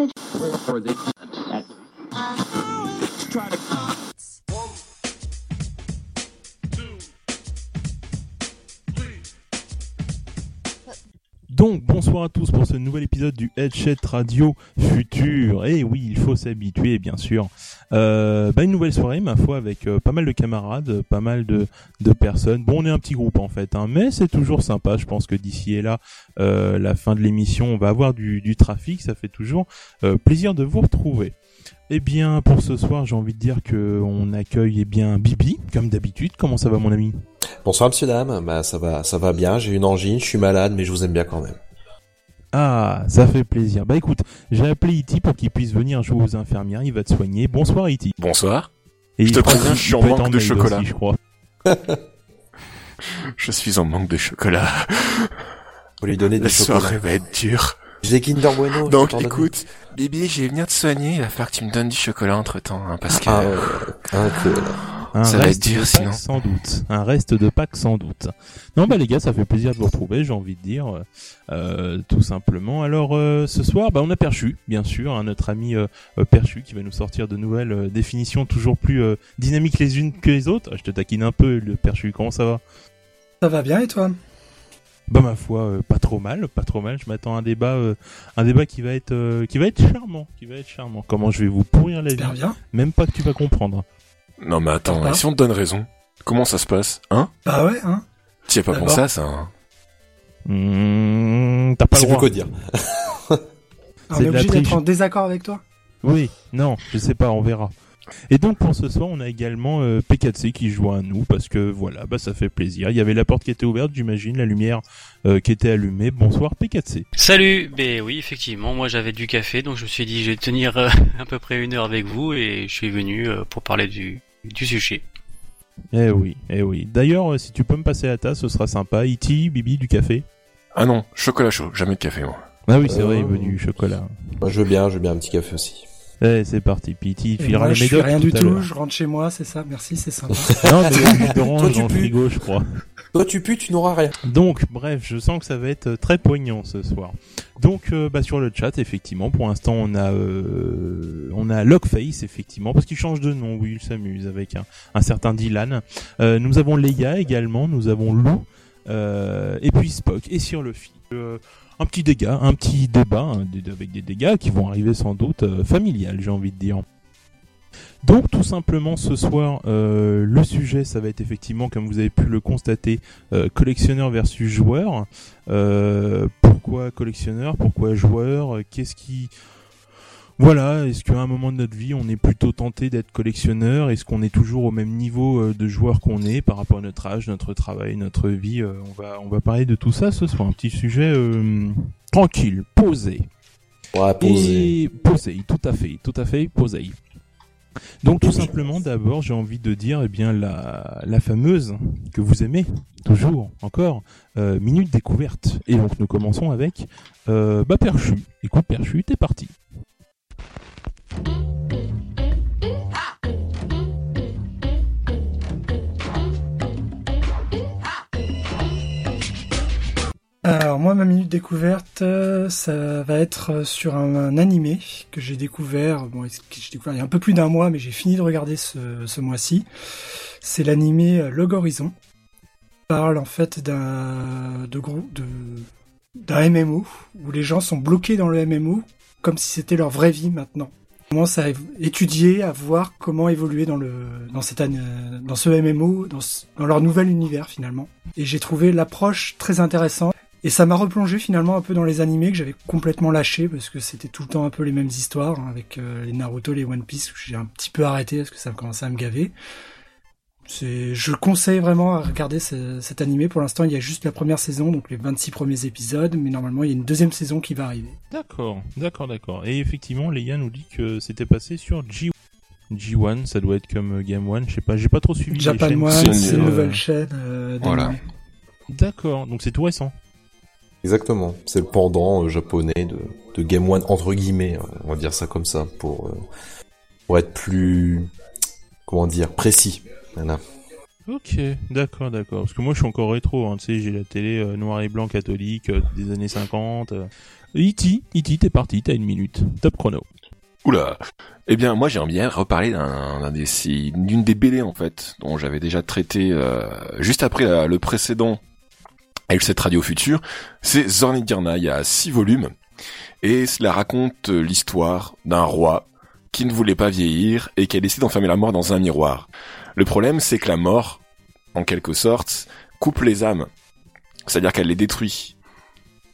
message. Donc bonsoir à tous pour ce nouvel épisode du Headset Radio Futur. Et oui, il faut s'habituer bien sûr. Euh, bah, une nouvelle soirée, ma foi, avec euh, pas mal de camarades, pas mal de, personnes. Bon, on est un petit groupe en fait, hein, mais c'est toujours sympa. Je pense que d'ici et là, euh, la fin de l'émission, on va avoir du, trafic. Ça fait toujours plaisir de vous retrouver. Eh bien, pour ce soir, j'ai envie de dire que on accueille eh bien Bibi, comme d'habitude. Comment ça va, mon ami? Bonsoir monsieur dame, bah ça va, ça va bien. J'ai une angine, je suis malade, mais je vous aime bien quand même. Ah, ça fait plaisir. Bah écoute, j'ai appelé Iti pour qu'il puisse venir jouer aux infirmières. Il va te soigner. Bonsoir Iti. Bonsoir. Et Je il te préviens, je suis en manque de chocolat. aussi, je crois. Je suis en manque de chocolat. Faut lui donner La des chocolats. soirée va être dure. J'ai Kinder Bueno. Donc écoute, Bibi, je vais venir te soigner. Il va falloir que tu me donnes du chocolat entre temps, parce que Ah, ouais. Peu, là. Un Ça va reste être dur, de sinon. Sans doute. Un reste de Pâques sans doute. Non bah les gars, ça fait plaisir de vous retrouver, j'ai envie de dire, euh, tout simplement. Alors euh, ce soir, bah on a Perchu, bien sûr, hein, notre ami euh, euh, Perchu qui va nous sortir de nouvelles euh, définitions toujours plus euh, dynamiques les unes que les autres. Ah, Je te taquine un peu, le Perchu. Comment ça va? Ça va bien et toi? Bah ma foi, euh, pas trop mal, pas trop mal. Je m'attends à un débat, euh, un débat qui va être, euh, qui va être charmant, qui va être charmant. Comment je vais vous pourrir la vie? Super bien. Même pas que tu vas comprendre. Non mais attends, et si on te donne raison, comment ça se passe Hein Bah ouais, hein. Tu y as pas D'abord. pensé à ça hein Mmh, T'as pas le C'est plus droit. quoi dire. On C'est est de la obligé d'être triche. en désaccord avec toi Oui, non, je sais pas, on verra. Et donc pour ce soir, on a également euh, P4C qui joue à nous parce que voilà, bah ça fait plaisir. Il y avait la porte qui était ouverte, j'imagine, la lumière euh, qui était allumée. Bonsoir P4C. Salut, ben oui, effectivement, moi j'avais du café, donc je me suis dit je vais tenir euh, à peu près une heure avec vous et je suis venu euh, pour parler du, du sujet. Eh oui, eh oui. D'ailleurs, euh, si tu peux me passer la tasse, ce sera sympa. Iti, Bibi, du café. Ah non, chocolat chaud, jamais de café moi. Ah oui, c'est Euh, vrai, il veut du chocolat. Moi, je veux bien, je veux bien un petit café aussi. Eh, c'est parti. Puis Iti, il filera moi, les je fais médocs rien du tout à tout, l'heure. je rentre chez moi, c'est ça, merci, c'est sympa. Non, mais il y a d'orange dans le frigo, je crois. Toi, tu pues, tu n'auras rien. Donc, bref, je sens que ça va être euh, très poignant ce soir. Donc, euh, bah, sur le chat, effectivement, pour l'instant, on a, euh, on a Lockface, effectivement, parce qu'il change de nom. Oui, il s'amuse avec un, un certain Dylan. Euh, nous avons Leia également, nous avons Lou, euh, et puis Spock. Et sur le fil, euh, un petit dégât, un petit débat hein, avec des dégâts qui vont arriver sans doute euh, familial, j'ai envie de dire. Donc tout simplement ce soir, euh, le sujet ça va être effectivement, comme vous avez pu le constater, euh, collectionneur versus joueur. Pourquoi collectionneur? Pourquoi joueur? Qu'est-ce qui... Voilà, est-ce qu'à un moment de notre vie, on est plutôt tenté d'être collectionneur? Est-ce qu'on est toujours au même niveau euh, de joueur qu'on est par rapport à notre âge, notre travail, notre vie Euh, On va, on va parler de tout ça ce soir. Un petit sujet euh, tranquille, posé. Ouais, poser. Et posé, tout à fait, tout à fait, posé. Donc tout simplement, d'abord, j'ai envie de dire, eh bien, la, la fameuse que vous aimez toujours, encore, euh, minute découverte. Et donc nous commençons avec, euh, bah Perchu. Écoute Perchu, t'es parti. Alors moi, ma minute découverte, euh, ça va être euh, sur un, un animé que j'ai découvert, bon, j'ai découvert il y a un peu plus d'un mois, mais j'ai fini de regarder ce, mois-ci. C'est l'animé euh, Log Horizon. Parle en fait d'un d'un MMO où les gens sont bloqués dans le MMO comme si c'était leur vraie vie maintenant. Commence à étudier, à voir comment évoluer dans le dans cette an- dans ce MMO, dans, ce- dans leur nouvel univers finalement. Et j'ai trouvé l'approche très intéressante. Et ça m'a replongé finalement un peu dans les animés que j'avais complètement lâché parce que c'était tout le temps un peu les mêmes histoires hein, avec euh, les Naruto, les One Piece j'ai un petit peu arrêté parce que ça commençait à me gaver. Je conseille vraiment à regarder ce- cet animé. Pour l'instant, il y a juste la première saison, donc les 26 premiers épisodes, mais normalement, il y a une deuxième saison qui va arriver. D'accord, d'accord, d'accord. Et effectivement, Léa nous dit que c'était passé sur G. G1, ça doit être comme Game One, je sais pas, j'ai pas trop suivi. les Japan chaînes. One, C'est une- nouvelle chaîne. euh, Voilà. D'accord, donc c'est tout récent. Exactement. C'est le pendant euh, japonais de, de Game One, entre guillemets, hein, on va dire ça comme ça, pour, euh, pour être plus, comment dire, précis. Voilà. Ok, d'accord, d'accord. Parce que moi je suis encore rétro, hein, tu sais, j'ai la télé euh, noir et blanc catholique euh, des années 50. Euh. E.T., E.T., t'es parti, t'as une minute. Top chrono. Oula. Eh bien, moi, j'aimerais bien reparler d'un, des, d'une des BD en fait, dont j'avais déjà traité euh, juste après la- le précédent avec cette radio future. C'est Zornidirna. Il y a six volumes et cela raconte euh, l'histoire d'un roi qui ne voulait pas vieillir et qui a décidé d'enfermer la mort dans un miroir. Le problème, c'est que la mort, en quelque sorte, coupe les âmes. C'est-à-dire qu'elle les détruit.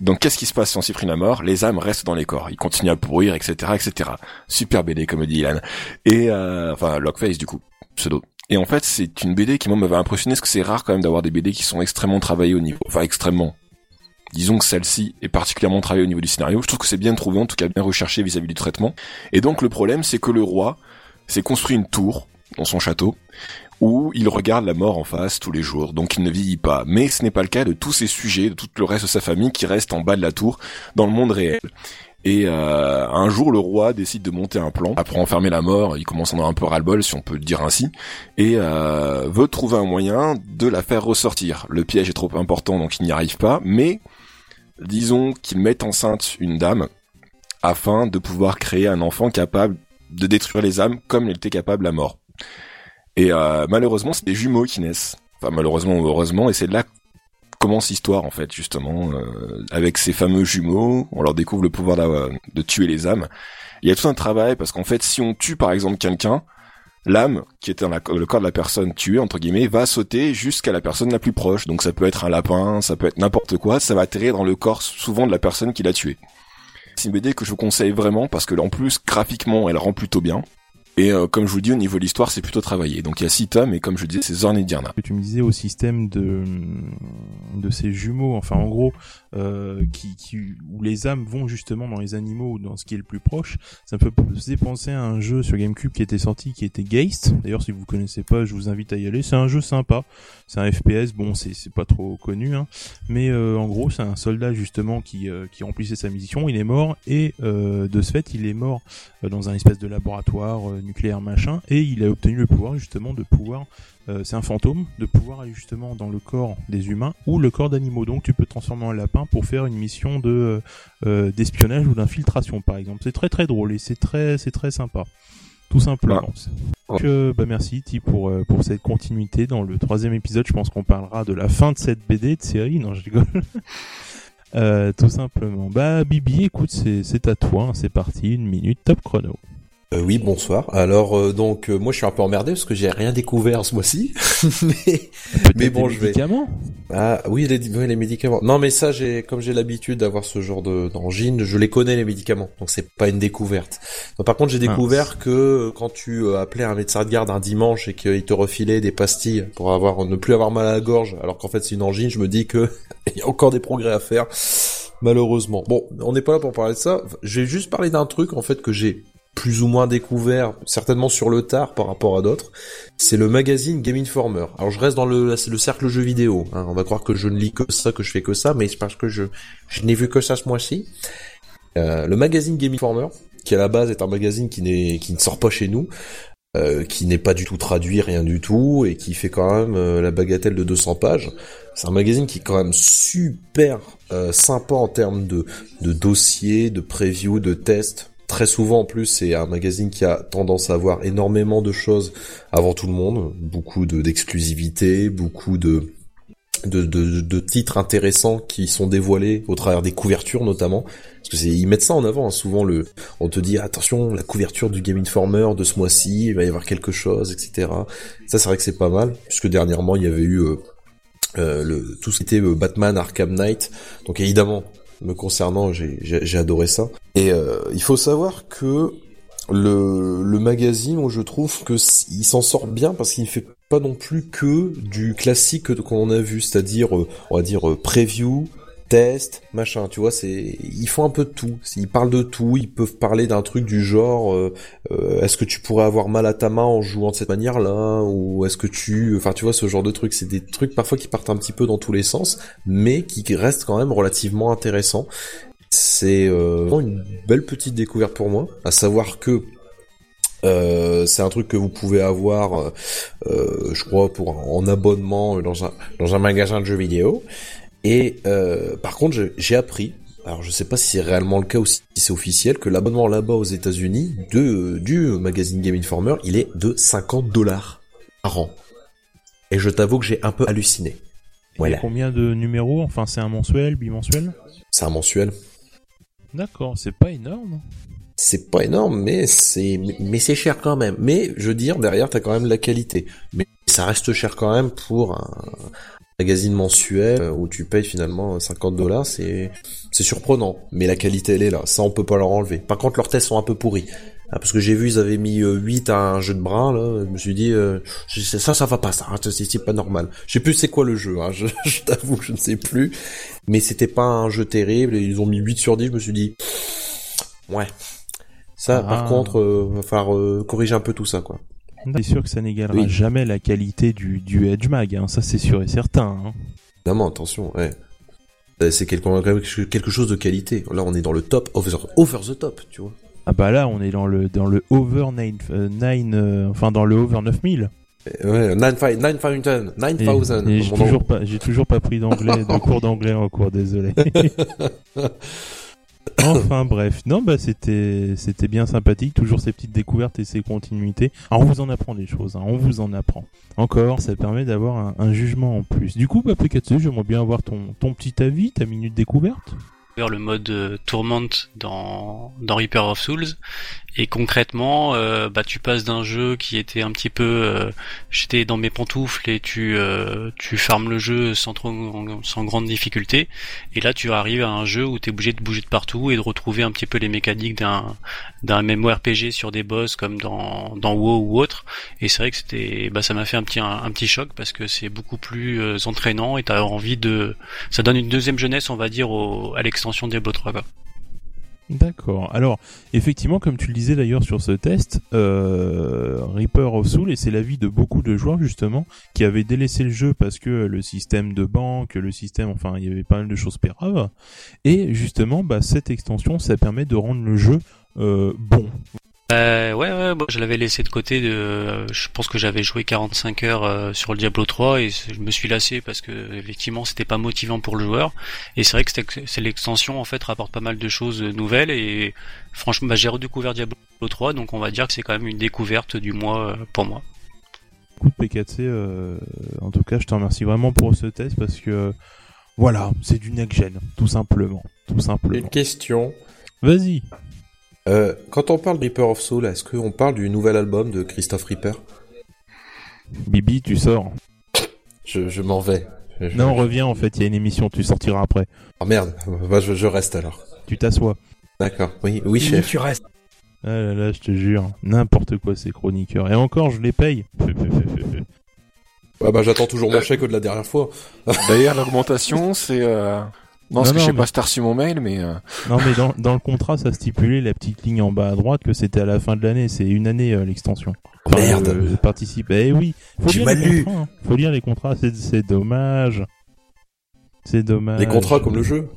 Donc qu'est-ce qui se passe si on supprime la mort? Les âmes restent dans les corps, ils continuent à pourrir, etc., etc. Super BD comme dit Ilan. Et euh, enfin Lockface du coup, pseudo. Et en fait c'est une BD qui moi m'avait impressionné parce que c'est rare quand même d'avoir des BD qui sont extrêmement travaillées au niveau, enfin extrêmement. Disons que celle-ci est particulièrement travaillée au niveau du scénario. Je trouve que c'est bien trouvé, en tout cas bien recherché vis-à-vis du traitement. Et donc le problème c'est que le roi s'est construit une tour dans son château où il regarde la mort en face tous les jours, donc il ne vieillit pas. Mais ce n'est pas le cas de tous ses sujets, de tout le reste de sa famille qui reste en bas de la tour, dans le monde réel. Et euh, un jour, le roi décide de monter un plan. Après enfermer la mort, il commence à en avoir un peu ras-le-bol, si on peut le dire ainsi, et euh, veut trouver un moyen de la faire ressortir. Le piège est trop important, donc il n'y arrive pas, mais disons qu'il met enceinte une dame afin de pouvoir créer un enfant capable de détruire les âmes comme il était capable la mort. Et euh, malheureusement, c'est des jumeaux qui naissent. Enfin, malheureusement ou heureusement, et c'est là commence l'histoire en fait, justement, euh, avec ces fameux jumeaux. On leur découvre le pouvoir d'a- de tuer les âmes. Il y a tout un travail parce qu'en fait, si on tue par exemple quelqu'un, l'âme qui était dans le corps de la personne tuée entre guillemets va sauter jusqu'à la personne la plus proche. Donc ça peut être un lapin, ça peut être n'importe quoi. Ça va atterrir dans le corps souvent de la personne qui l'a tué. C'est une BD que je vous conseille vraiment parce que en plus graphiquement elle rend plutôt bien. Et euh, comme je vous dis, au niveau de l'histoire, c'est plutôt travaillé. Donc il y a six tomes, et comme je disais, c'est Zorn et tu me disais au système de de ces jumeaux, enfin en gros, euh, qui, qui où les âmes vont justement dans les animaux ou dans ce qui est le plus proche, ça me faisait penser à un jeu sur GameCube qui était sorti, qui était Geist. D'ailleurs, si vous connaissez pas, je vous invite à y aller. C'est un jeu sympa, c'est un FPS. Bon, c'est pas trop connu, hein, mais euh, en gros, c'est un soldat justement qui euh, qui remplissait sa mission. Il est mort et euh, de ce fait, il est mort euh, dans un espèce de laboratoire euh, nucléaire machin, et il a obtenu le pouvoir justement de pouvoir euh, c'est un fantôme, de pouvoir aller justement dans le corps des humains ou le corps d'animaux. Donc tu peux te transformer en lapin pour faire une mission de euh, euh, d'espionnage ou d'infiltration par exemple. C'est très très drôle et c'est très c'est très sympa. Tout simplement. Donc, euh, bah merci Ti pour euh, pour cette continuité dans le troisième épisode. Je pense qu'on parlera de la fin de cette BD de série. Non, je rigole. Euh, tout simplement. Bah Bibi, écoute, c'est c'est à toi. hein. C'est parti, une minute, top chrono. Euh, oui, bonsoir. Alors euh, donc euh, moi je suis un peu emmerdé parce que j'ai rien découvert ce mois-ci. mais Mais bon, des je vais- médicaments ah oui les, oui, les médicaments. Non mais ça j'ai comme j'ai l'habitude d'avoir ce genre de d'angine, je les connais les médicaments. Donc c'est pas une découverte. Par contre, j'ai Mince. découvert que euh, quand tu euh, appelais un médecin de garde un dimanche et qu'il te refilait des pastilles pour avoir ne plus avoir mal à la gorge alors qu'en fait c'est une angine, je me dis que il y a encore des progrès à faire. Malheureusement. Bon, on n'est pas là pour parler de ça. Je vais juste parler d'un truc en fait que j'ai plus ou moins découvert, certainement sur le tard par rapport à d'autres, c'est le magazine Game Informer. Alors je reste dans le, le cercle jeu vidéo. hein. On va croire que je ne lis que ça, que je fais que ça, mais c'est parce que je, je n'ai vu que ça ce mois-ci. Euh, le magazine Game Informer, qui à la base est un magazine qui n'est, qui ne sort pas chez nous, euh, qui n'est pas du tout traduit, rien du tout, et qui fait quand même euh, la bagatelle de 200 pages. C'est un magazine qui est quand même super sympa en termes de, de dossiers, de previews, de tests. Très souvent en plus, c'est un magazine qui a tendance à avoir énormément de choses avant tout le monde, beaucoup de d'exclusivité, beaucoup de titres intéressants qui sont dévoilés au travers des couvertures notamment, parce que ils mettent ça en avant. hein. Souvent le, on te dit attention la couverture du Game Informer de ce mois-ci, il va y avoir quelque chose, etc. Ça c'est vrai que c'est pas mal, puisque dernièrement il y avait eu euh, euh, le tout ce qui était euh, Batman Arkham Knight. Donc évidemment, me concernant, j'ai adoré ça. Et euh, il faut savoir que le, magazine, je trouve que il s'en sort bien parce qu'il ne fait pas non plus que du classique que- qu'on a vu, c'est-à-dire, euh, on va dire, euh, preview, test, machin, tu vois, c'est, ils font un peu de tout. Ils parlent de tout, ils peuvent parler d'un truc du genre, euh, euh, est-ce que tu pourrais avoir mal à ta main en jouant de cette manière-là, ou est-ce que tu, enfin, tu vois, ce genre de trucs, c'est des trucs parfois qui partent un petit peu dans tous les sens, mais qui restent quand même relativement intéressants. C'est euh, une belle petite découverte pour moi, à savoir que c'est un truc que vous pouvez avoir, je crois, pour en abonnement dans un dans un magasin de jeux vidéo. Et euh, par contre, j'ai appris, alors je sais pas si c'est réellement le cas ou si c'est officiel, que l'abonnement là-bas aux États-Unis de du magazine Game Informer, il est de 50 dollars par an. Et je t'avoue que j'ai un peu halluciné. Voilà, Et combien de numéros? Enfin, c'est un mensuel, bimensuel? C'est un mensuel. D'accord, c'est pas énorme. C'est pas énorme, mais c'est mais c'est cher quand même. Mais je veux dire, derrière, t'as quand même la qualité. Mais ça reste cher quand même pour un magazine mensuel euh, où tu payes finalement 50 dollars. C'est c'est surprenant, mais la qualité elle est là. Ça, on peut pas leur enlever. Par contre, leurs tests sont un peu pourris. Ah, parce que j'ai vu, ils avaient mis euh, 8 à un jeu de bras, là. Je me suis dit, euh, ça, ça va pas, ça. hein, C'est pas normal. Je sais plus c'est quoi le jeu, hein. Je, je t'avoue je ne sais plus. Mais c'était pas un jeu terrible et ils ont mis 8 sur 10. Je me suis dit, ouais. Ça, par Ah. contre, euh, va falloir euh, corriger un peu tout ça, quoi. C'est sûr que ça n'égalera Oui. jamais la qualité du, du Edge Mag, hein, ça c'est sûr et certain. hein. Évidemment, attention, ouais. Euh, C'est quelque, chose de qualité. Là, on est dans le top, over, over the top, tu vois. Ah bah là, on est dans le dans le over 9, euh, 9, euh, enfin dans le over 9000. Euh, Ouais, 9000, 9000, Et, 9000. et j'ai toujours pas, j'ai toujours pas pris d'anglais, de cours d'anglais en cours, désolé. enfin bref, non bah c'était c'était bien sympathique, toujours ces petites découvertes et ces continuités. Alors on vous en apprend des choses, hein, on vous en apprend. Encore, ça permet d'avoir un, jugement en plus. Du coup, bah Pekatsu, j'aimerais bien avoir ton petit avis, ta minute découverte. vers le mode euh, Tourment dans, dans Reaper of Souls. Et concrètement, euh, bah, tu passes d'un jeu qui était un petit peu, euh, j'étais dans mes pantoufles et tu tu tu farmes le jeu sans trop sans grande difficulté. Et là, tu arrives à un jeu où tu es obligé de bouger de partout et de retrouver un petit peu les mécaniques d'un d'un MMORPG sur des boss comme dans dans WoW ou autre. Et c'est vrai que c'était, bah, ça m'a fait un petit un, petit choc parce que c'est beaucoup plus euh, entraînant et t'as envie de, ça donne une deuxième jeunesse, on va dire, à l'extension Diablo 3 quoi. D'accord. Alors, effectivement, comme tu le disais d'ailleurs sur ce test, euh, Reaper of Soul, et c'est l'avis de beaucoup de joueurs justement, qui avaient délaissé le jeu parce que le système de banque, le système, enfin, il y avait pas mal de choses péraves. Et justement, bah, cette extension, ça permet de rendre le jeu euh, bon. Euh, ouais, ouais, bon, je l'avais laissé de côté. De, je pense que j'avais joué 45 heures euh, sur le Diablo 3 et je me suis lassé parce que effectivement c'était pas motivant pour le joueur. Et c'est vrai que c'est l'extension en fait rapporte pas mal de choses nouvelles et franchement, bah, j'ai redécouvert Diablo 3, donc on va dire que c'est quand même une découverte du mois euh, pour moi. Coup de PKC, euh, en tout cas, je te remercie vraiment pour ce test parce que voilà, c'est du next gen, tout simplement, tout Une simplement. question. Vas-y. Euh, quand on parle de Reaper of Soul, est-ce qu'on parle du nouvel album de Christophe Reaper? Bibi, tu sors. Je, je m'en vais. Je- je- Non, reviens, en fait, il y a une émission, tu sortiras après. Ah merde, bah, je, je reste alors. Tu t'assois. D'accord, oui, oui Oui, chef. tu restes. Ah là là, je te jure, n'importe quoi ces chroniqueurs. Et encore, je les paye. Ah bah j'attends toujours mon chèque de la dernière fois. D'ailleurs, l'augmentation, c'est... Euh... Non, parce Non, que je sais non, pas mais- si t'as reçu mon mail, mais... euh, non mais dans, dans le contrat, ça stipulait la petite ligne en bas à droite que c'était à la fin de l'année. C'est une année euh, l'extension. Merde. le- le participe. Eh oui, faut lire m'as les lu. contrats. hein. Faut lire les contrats. C'est, dommage. C'est dommage. Les contrats comme le jeu.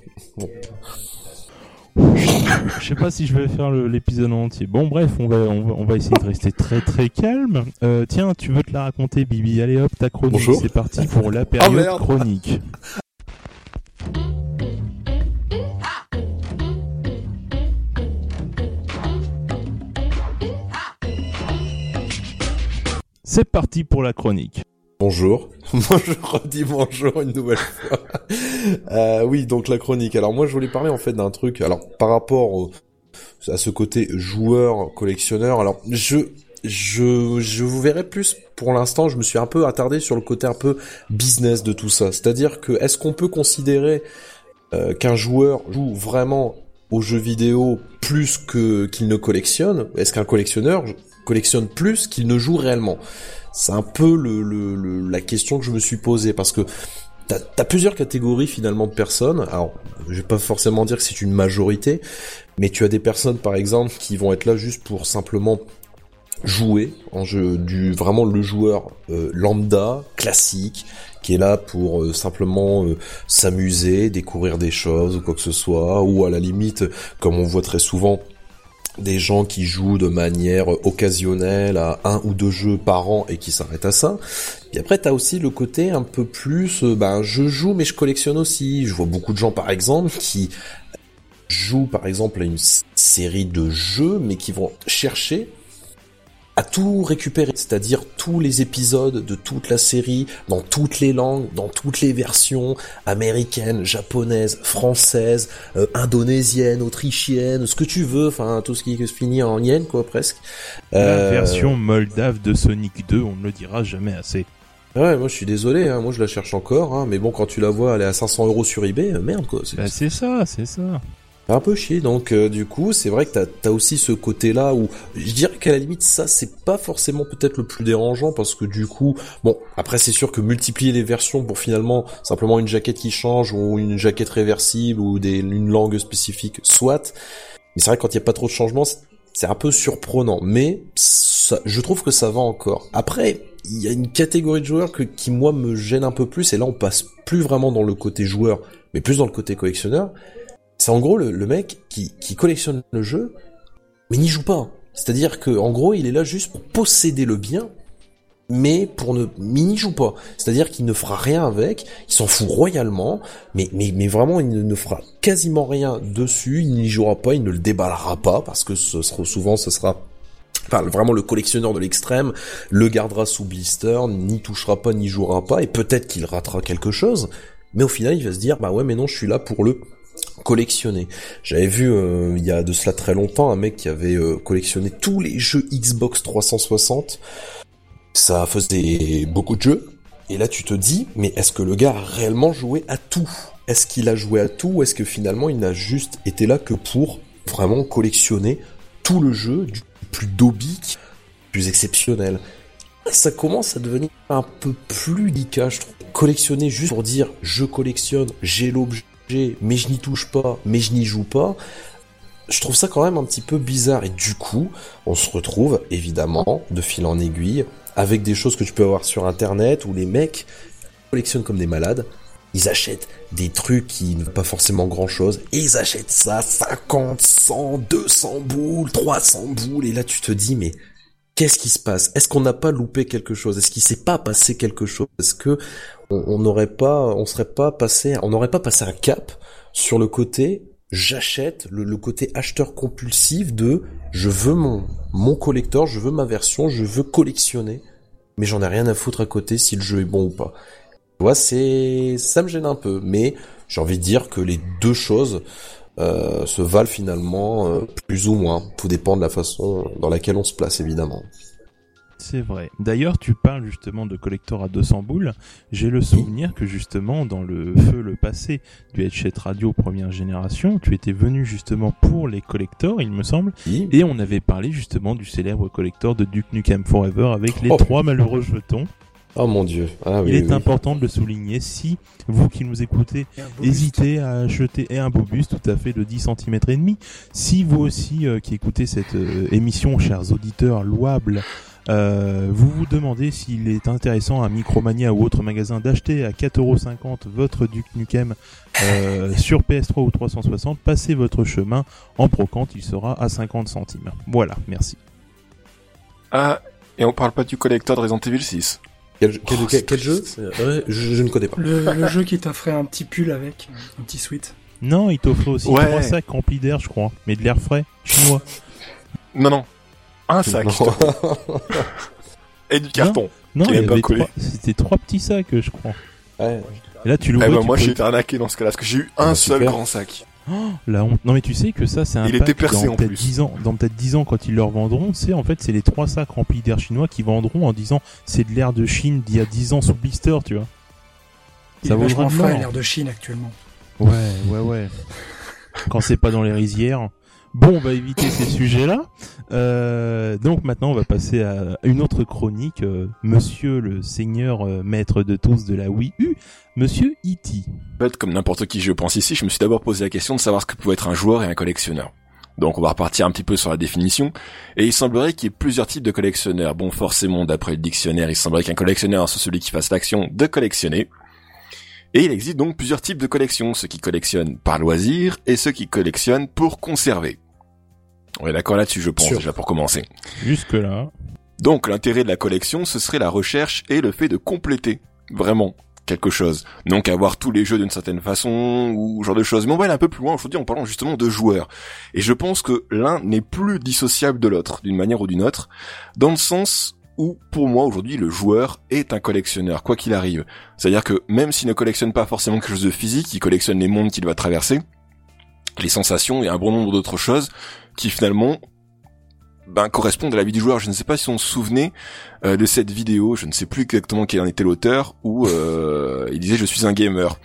Je sais pas si je vais faire l'épisode entier. Bon, bref, on va, on va, on va essayer de rester très très calme. Euh, tiens, tu veux te la raconter, Bibi? Allez hop, ta chronique. Bonjour. C'est parti pour la période merde. chronique. C'est parti pour la chronique. Bonjour. Je redis bonjour une nouvelle fois. Euh, oui, donc la chronique. Alors moi je voulais parler en fait d'un truc. Alors par rapport au- à ce côté joueur collectionneur. Alors je je je vous verrai plus pour l'instant. Je me suis un peu attardé sur le côté un peu business de tout ça. C'est-à-dire que est-ce qu'on peut considérer euh, qu'un joueur joue vraiment aux jeux vidéo plus que qu'il ne collectionne? Est-ce qu'un collectionneur collectionne plus qu'il ne joue réellement c'est un peu la question que je me suis posée parce que t'as as plusieurs catégories finalement de personnes. Alors, je vais pas forcément dire que c'est une majorité, mais tu as des personnes par exemple qui vont être là juste pour simplement jouer en jeu du vraiment le joueur euh, lambda classique qui est là pour euh, simplement euh, s'amuser, découvrir des choses ou quoi que ce soit ou à la limite comme on voit très souvent des gens qui jouent de manière occasionnelle à un ou deux jeux par an et qui s'arrêtent à ça. Et après, t'as aussi le côté un peu plus, euh, ben, je joue mais je collectionne aussi. Je vois beaucoup de gens, par exemple, qui jouent, par exemple, à une série de jeux, mais qui vont chercher à tout récupérer, c'est-à-dire tous les épisodes de toute la série, dans toutes les langues, dans toutes les versions, américaines, japonaises, françaises, euh, indonésiennes, autrichiennes, ce que tu veux, enfin tout ce qui se finit en yen quoi presque. La Euh, version moldave de Sonic 2, on ne le dira jamais assez. Ouais, moi je suis désolé, hein, moi je la cherche encore, hein, mais bon quand tu la vois, elle est à 500 euros sur eBay, euh, merde quoi. c'est- Bah, c'est ça, c'est ça. Un peu chier. Donc euh, du coup, c'est vrai que t'as as aussi ce côté-là où je dirais qu'à la limite ça c'est pas forcément peut-être le plus dérangeant parce que du coup, bon après c'est sûr que multiplier les versions pour finalement simplement une jaquette qui change ou une jaquette réversible ou une langue spécifique, soit. Mais c'est vrai que quand il y a pas trop de changements, c'est- un peu surprenant. Mais je trouve que ça va encore. Après, il y a une catégorie de joueurs que, qui moi me gêne un peu plus et là on passe plus vraiment dans le côté joueur, mais plus dans le côté collectionneur. C'est en gros le, mec qui, collectionne le jeu, mais n'y joue pas. C'est-à-dire que en gros, il est là juste pour posséder le bien, mais pour ne, mais n'y joue pas. C'est-à-dire qu'il ne fera rien avec, il s'en fout royalement, mais, mais, mais vraiment, il ne, ne fera quasiment rien dessus, il n'y jouera pas, il ne le déballera pas, parce que ce sera souvent, ce sera Enfin, vraiment le collectionneur de l'extrême le gardera sous blister, n'y touchera pas, n'y jouera pas, et peut-être qu'il ratera quelque chose, mais au final il va se dire bah ouais mais non je suis là pour le collectionner. J'avais vu euh, il y a de cela très longtemps un mec qui avait euh, collectionné tous les jeux Xbox 360. Ça faisait beaucoup de jeux. Et là tu te dis mais est-ce que le gars a réellement joué à tout? Est-ce qu'il a joué à tout? Ou est-ce que finalement il n'a juste été là que pour vraiment collectionner tout le jeu du plus dobique, plus exceptionnel? Ça commence à devenir un peu plus délicat, je trouve. Collectionner juste pour dire je collectionne, j'ai l'objet, mais je n'y touche pas, mais je n'y joue pas. Je trouve ça quand même un petit peu bizarre et du coup, on se retrouve évidemment de fil en aiguille avec des choses que tu peux avoir sur internet où les mecs collectionnent comme des malades. Ils achètent des trucs qui ne valent pas forcément grand chose et ils achètent ça 50, 100, 200 boules, 300 boules et là tu te dis mais qu'est-ce qui se passe? Est-ce qu'on n'a pas loupé quelque chose? Est-ce qu'il s'est pas passé quelque chose? Est-ce que on n'aurait pas, on serait pas passé, on n'aurait pas passé un cap sur le côté j'achète, le, côté acheteur compulsif de je veux mon mon collector, je veux ma version, je veux collectionner, mais j'en ai rien à foutre à côté si le jeu est bon ou pas. Tu vois, c'est ça me gêne un peu, mais j'ai envie de dire que les deux choses euh, se valent finalement euh, plus ou moins. Tout dépend de la façon dans laquelle on se place, évidemment. C'est vrai. D'ailleurs, tu parles justement de collector à 200 boules. J'ai le souvenir que justement, dans le feu le passé du Headset Radio première génération, tu étais venu justement pour les collectors, il me semble, et on avait parlé justement du célèbre collector de Duke Nukem Forever avec les Oh. trois malheureux jetons. Oh mon dieu. Ah, oui, il est oui, important de le souligner. Si vous qui nous écoutez hésitez à acheter et un Bobus tout à fait de 10 cm et demi. Si vous aussi euh, qui écoutez cette euh, émission, chers auditeurs louables, euh, vous vous demandez s'il est intéressant à Micromania ou autre magasin d'acheter à 4,50€ votre Duke Nukem euh, sur PS3 ou 360, passez votre chemin en brocante, il sera à 50 centimes. Voilà, merci. Ah, et on parle pas du collector de Resident Evil 6. Quel, quel- Oh, quel- c'est quel jeu triste. Euh, je, je ne connais pas. Le, le jeu qui t'offrait un petit pull avec, un petit sweat. Non, il t'offre aussi Ouais. trois sacs remplis d'air, je crois, mais de l'air frais, chinois. Non, non. Un sac. Non. Et du carton. Non, Qui il est y pas avait collé. trois, c'était trois petits sacs, je crois. Ouais. Et là, tu Eh l'ouvres. ben, tu moi, peux- j'ai été arnaqué dans ce cas-là, parce que j'ai eu Ah un bah, seul super. grand sac. La honte. Non mais tu sais que ça c'est un Il pack était percé dans en peut-être plus. 10 ans, dans peut-être 10 ans quand ils leur vendront, c'est en fait c'est les trois sacs remplis d'air chinois qui vendront en disant c'est de l'air de Chine d'il y a 10 ans sous blister, tu vois. Ça frais, l'or. l'air de Chine actuellement. Ouais, ouais, ouais. quand c'est pas dans les rizières. Bon, on va éviter ces sujets-là. Euh, donc maintenant, on va passer à une autre chronique. euh, Monsieur le Seigneur euh, maître de tous de la Wii U, Monsieur E.T. En fait, comme n'importe qui je pense ici, je me suis d'abord posé la question de savoir ce que pouvait être un joueur et un collectionneur. Donc on va repartir un petit peu sur la définition, et il semblerait qu'il y ait plusieurs types de collectionneurs. Bon, forcément, d'après le dictionnaire, il semblerait qu'un collectionneur soit celui qui fasse l'action de collectionner. Et il existe donc plusieurs types de collections, ceux qui collectionnent par loisir et ceux qui collectionnent pour conserver. On est d'accord là-dessus, je pense, déjà pour commencer. Jusque là. Donc l'intérêt de la collection, ce serait la recherche et le fait de compléter vraiment quelque chose. Donc avoir tous les jeux d'une certaine façon ou ce genre de choses. Mais on va aller un peu plus loin aujourd'hui en parlant justement de joueurs. Et je pense que l'un n'est plus dissociable de l'autre, d'une manière ou d'une autre, dans le sens où pour moi aujourd'hui le joueur est un collectionneur, quoi qu'il arrive. C'est-à-dire que même s'il ne collectionne pas forcément quelque chose de physique, il collectionne les mondes qu'il va traverser, les sensations et un bon nombre d'autres choses qui finalement ben, correspondent à la vie du joueur. Je ne sais pas si on se souvenait euh, de cette vidéo, je ne sais plus exactement quel en était l'auteur, où euh, il disait je suis un gamer.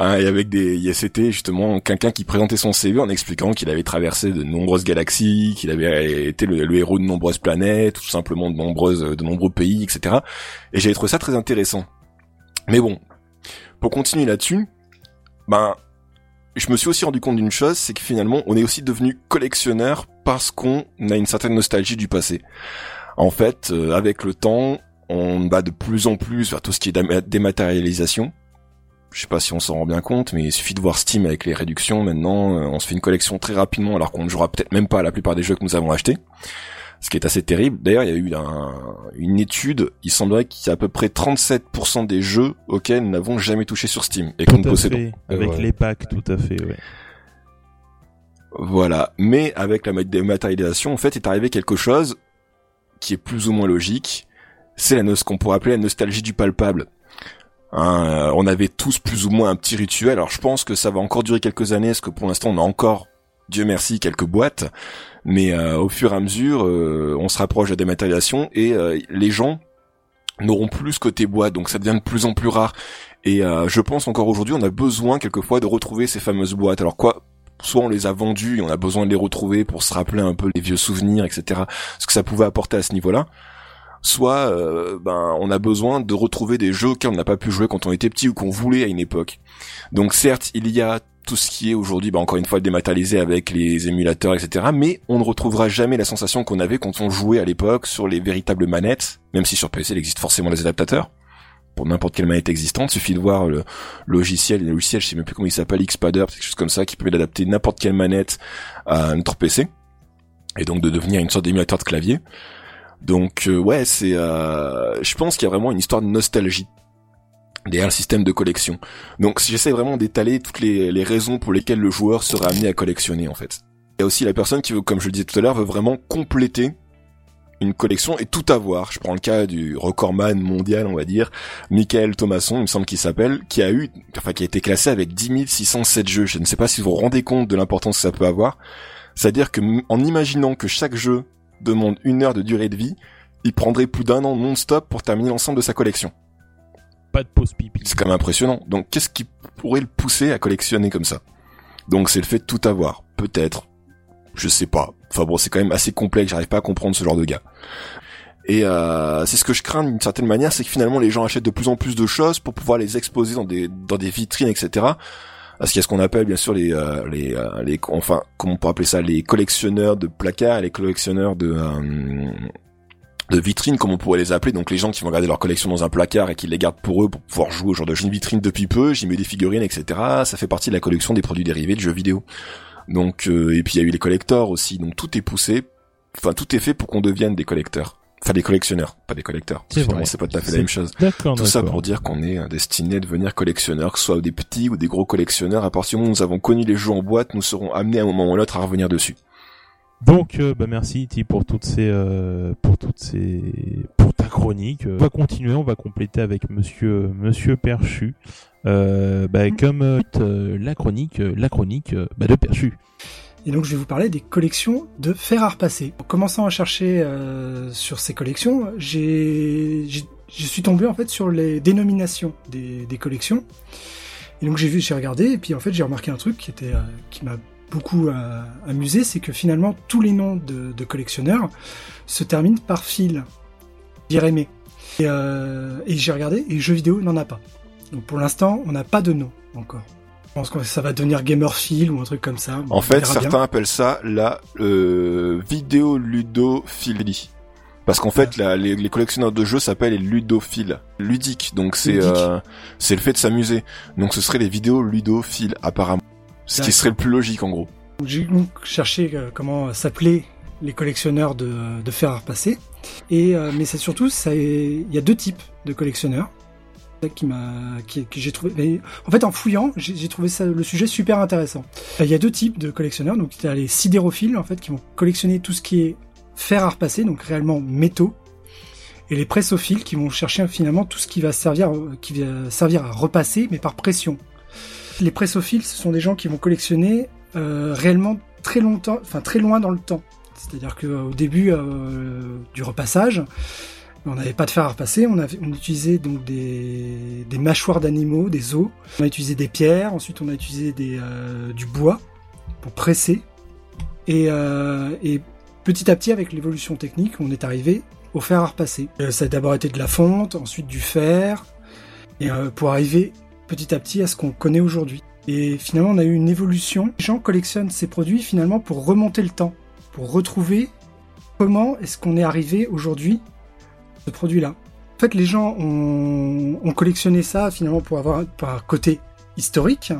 Hein, et avec des, c'était justement quelqu'un qui présentait son CV en expliquant qu'il avait traversé de nombreuses galaxies, qu'il avait été le, héros de nombreuses planètes, tout simplement de nombreuses, de nombreux pays, etc. Et j'avais trouvé ça très intéressant. Mais bon, pour continuer là-dessus, ben, je me suis aussi rendu compte d'une chose, c'est que finalement, on est aussi devenu collectionneur parce qu'on a une certaine nostalgie du passé. En fait, euh, avec le temps, on va de plus en plus vers tout ce qui est dématérialisation. Je sais pas si on s'en rend bien compte, mais il suffit de voir Steam avec les réductions. Maintenant, euh, on se fait une collection très rapidement, alors qu'on ne jouera peut-être même pas à la plupart des jeux que nous avons achetés. Ce qui est assez terrible. D'ailleurs, il y a eu un- une étude. Il semblerait qu'il y a à peu près 37% des jeux auxquels nous n'avons jamais touché sur Steam et que nous possédons. Avec ouais. les packs, tout à fait, ouais. Voilà. Mais avec la dématérialisation, en fait, est arrivé quelque chose qui est plus ou moins logique. C'est la no- ce qu'on pourrait appeler la nostalgie du palpable. Hein, euh, on avait tous plus ou moins un petit rituel. Alors je pense que ça va encore durer quelques années, parce que pour l'instant on a encore, Dieu merci, quelques boîtes. Mais euh, au fur et à mesure, euh, on se rapproche de la dématérialisation et euh, les gens n'auront plus ce côté boîte, donc ça devient de plus en plus rare. Et euh, je pense encore aujourd'hui, on a besoin quelquefois de retrouver ces fameuses boîtes. Alors quoi soit on les a vendus et on a besoin de les retrouver pour se rappeler un peu les vieux souvenirs, etc. Ce que ça pouvait apporter à ce niveau-là. Soit euh, ben on a besoin de retrouver des jeux auxquels on n'a pas pu jouer quand on était petit ou qu'on voulait à une époque. Donc certes, il y a tout ce qui est aujourd'hui, ben, encore une fois, dématérialisé avec les émulateurs, etc. Mais on ne retrouvera jamais la sensation qu'on avait quand on jouait à l'époque sur les véritables manettes, même si sur PC il existe forcément des adaptateurs pour n'importe quelle manette existante. Suffit de voir le logiciel, le logiciel, je sais même plus comment il s'appelle, Xpader, quelque chose comme ça, qui permet d'adapter n'importe quelle manette à notre PC. Et donc de devenir une sorte d'émulateur de clavier. Donc euh, ouais, c'est, euh, je pense qu'il y a vraiment une histoire de nostalgie derrière le système de collection. Donc j'essaie vraiment d'étaler toutes les, raisons pour lesquelles le joueur serait amené à collectionner en fait. Il y a aussi la personne qui veut, comme je le disais tout à l'heure, veut vraiment compléter une collection et tout avoir. Je prends le cas du recordman mondial, on va dire, Michael Thomasson, il me semble qu'il s'appelle, qui a eu, enfin, qui a été classé avec 10 607 jeux. Je ne sais pas si vous vous rendez compte de l'importance que ça peut avoir. C'est-à-dire que, en imaginant que chaque jeu demande une heure de durée de vie, il prendrait plus d'un an non-stop pour terminer l'ensemble de sa collection. Pas de pause pipi. C'est quand même impressionnant. Donc, qu'est-ce qui pourrait le pousser à collectionner comme ça? Donc, c'est le fait de tout avoir. Peut-être. Je sais pas. Enfin bon, c'est quand même assez complexe, j'arrive pas à comprendre ce genre de gars. Et euh, c'est ce que je crains d'une certaine manière, c'est que finalement les gens achètent de plus en plus de choses pour pouvoir les exposer dans des dans des vitrines, etc. Parce qu'il y a ce qu'on appelle bien sûr les euh, les euh, les enfin comment on peut appeler ça les collectionneurs de placards, les collectionneurs de euh, de vitrines comme on pourrait les appeler. Donc les gens qui vont garder leur collection dans un placard et qui les gardent pour eux pour pouvoir jouer au genre de jeu vitrine depuis peu. J'y mets des figurines, etc. Ça fait partie de la collection des produits dérivés de jeux vidéo. Donc et puis il y a eu les collecteurs aussi. Donc tout est poussé. Enfin tout est fait pour qu'on devienne des collecteurs. Enfin des collectionneurs, pas des collecteurs. C'est Finalement, vrai. C'est pas tout à fait la même chose. Tout ça pour dire qu'on est euh, destiné à devenir collectionneur, que ce soit des petits ou des gros collectionneurs. À partir du moment où nous avons connu les jeux en boîte, nous serons amenés à un moment ou à l'autre à revenir dessus. Donc, euh, bah merci Iti pour toutes ces, euh, pour toutes ces, pour ta chronique. On va continuer, on va compléter avec Monsieur, Monsieur Perchu. Euh, bah, comme euh, la chronique, la chronique bah, de Perchu. Et donc je vais vous parler des collections de fer à repasser. En commençant à chercher euh, sur ces collections, je suis tombé en fait sur les dénominations des, des collections. Et donc j'ai vu, j'ai regardé, et puis en fait j'ai remarqué un truc qui euh, qui m'a beaucoup euh, amusé, c'est que finalement tous les noms de, collectionneurs se terminent par fil, Jérémé. Et, et j'ai regardé, et jeux vidéo n'en a pas. Donc pour l'instant, on n'a pas de nom encore. Pense que ça va devenir Gamerphile ou un truc comme ça. En fait, bien. certains appellent ça la euh, vidéoludophilie. Parce qu'en fait, la- les, les collectionneurs de jeux s'appellent les ludophiles, ludiques. Donc c'est Ludique. euh, c'est le fait de s'amuser. Donc ce serait les vidéoludophiles apparemment. Ce qui serait le plus logique en gros. J'ai donc cherché euh, comment s'appelaient les collectionneurs de, de fer à repasser. Et euh, mais c'est surtout, il y a deux types de collectionneurs Qui m'a, en fait, en fouillant, j'ai trouvé le sujet super intéressant. Euh, Il y a deux types de collectionneurs. Donc, il y a les sidérophiles en fait qui vont collectionner tout ce qui est fer à repasser, donc réellement métaux, et les pressophiles qui vont chercher finalement tout ce qui va servir, servir à repasser, mais par pression. Les pressophiles, ce sont des gens qui vont collectionner euh, réellement très longtemps, enfin très loin dans le temps. C'est-à-dire qu'au début euh, du repassage, on n'avait pas de fer à repasser, on, utilisait donc des, mâchoires d'animaux, des os, on a utilisé des pierres, ensuite on a utilisé euh, du bois pour presser. Et, euh, et petit à petit, avec l'évolution technique, on est arrivé au fer à repasser. Euh, ça a d'abord été de la fonte, ensuite du fer, et pour arriver petit à petit à ce qu'on connaît aujourd'hui. Et finalement, on a eu une évolution. Les gens collectionnent ces produits finalement pour remonter le temps, pour retrouver comment est-ce qu'on est arrivé aujourd'hui produit-là. En fait, les gens ont, collectionné ça finalement pour avoir un côté historique.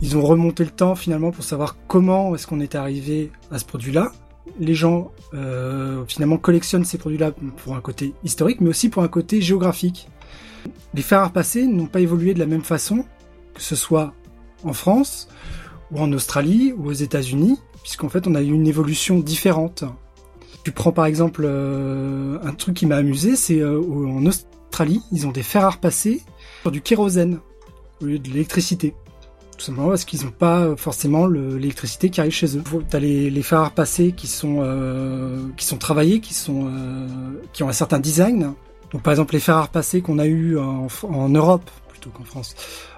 Ils ont remonté le temps finalement pour savoir comment est-ce qu'on est arrivé à ce produit-là. Les gens euh, finalement collectionnent ces produits-là pour un côté historique, mais aussi pour un côté géographique. Les fers à repasser n'ont pas évolué de la même façon, que ce soit en France, ou en Australie, ou aux États-Unis, puisqu'en fait on a eu une évolution différente. Tu prends par exemple euh, un truc qui m'a amusé, c'est euh, en Australie, ils ont des fers à repasser sur du kérosène au lieu de l'électricité. Tout simplement parce qu'ils n'ont pas forcément le- l'électricité qui arrive chez eux. T'as les, les à repasser qui sont euh, qui sont travaillés, qui sont euh, qui ont un certain design. Donc par exemple les à repasser qu'on a eu en Europe plutôt qu'en France.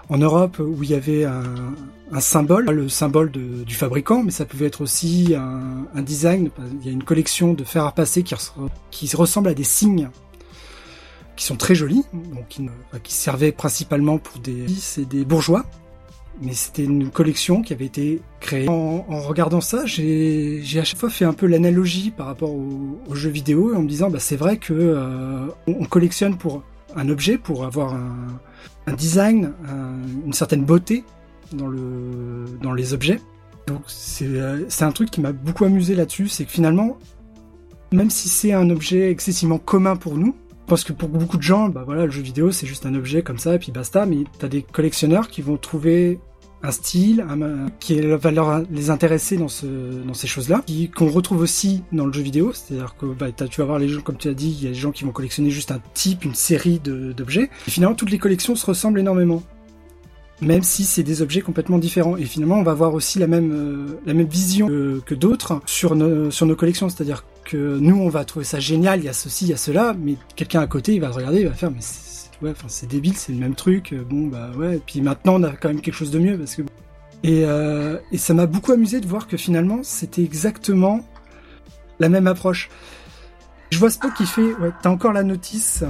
En Europe où il y avait un, symbole, le symbole du fabricant, mais ça pouvait être aussi un, design. Il y a une collection de fers à repasser qui, qui ressemble à des signes qui sont très jolis, donc qui, servaient principalement pour des et des bourgeois. Mais c'était une collection qui avait été créée. En, regardant ça, j'ai à chaque fois fait un peu l'analogie par rapport au- aux jeux vidéo en me disant, bah, c'est vrai que euh, on collectionne pour un objet, pour avoir un, un design, un- une certaine beauté dans le dans les objets. Donc c'est euh, c'est un truc qui m'a beaucoup amusé là-dessus, c'est que finalement, même si c'est un objet excessivement commun pour nous, pense que pour beaucoup de gens, bah voilà, le jeu vidéo c'est juste un objet comme ça et puis basta. Mais t'as des collectionneurs qui vont trouver un style qui va leur les intéresser dans ce dans ces choses-là, qu'on retrouve aussi dans le jeu vidéo. C'est-à-dire que bah, tu vas voir les gens, comme tu as dit, il y a des gens qui vont collectionner juste un type, une série d'objets. Et finalement, toutes les collections se ressemblent énormément même si c'est des objets complètement différents. Et finalement, on va avoir aussi la même euh, la même vision que, d'autres sur nos collections. C'est-à-dire que nous, on va trouver ça génial, il y a ceci, il y a cela, mais quelqu'un à côté, il va regarder, il va faire, mais c'est ouais, enfin c'est débile, c'est le même truc. euh, Bon bah ouais. Et puis maintenant, on a quand même quelque chose de mieux parce que et euh, et ça m'a beaucoup amusé de voir que finalement, c'était exactement la même approche. Je vois Spock qui fait, ouais, t'as encore la notice.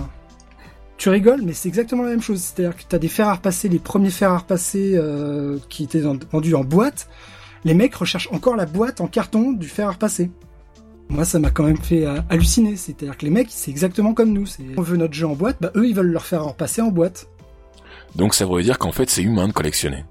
Tu rigoles, mais c'est exactement la même chose. C'est-à-dire que t'as des fers à repasser, les premiers fers à repasser euh, qui étaient en- vendus en boîte. Les mecs recherchent encore la boîte en carton du fer à repasser. Moi, ça m'a quand même fait euh, halluciner. C'est-à-dire que les mecs, c'est exactement comme nous. On veut notre jeu en boîte, bah eux, ils veulent leur faire à repasser en boîte. Donc ça veut dire qu'en fait c'est humain de collectionner.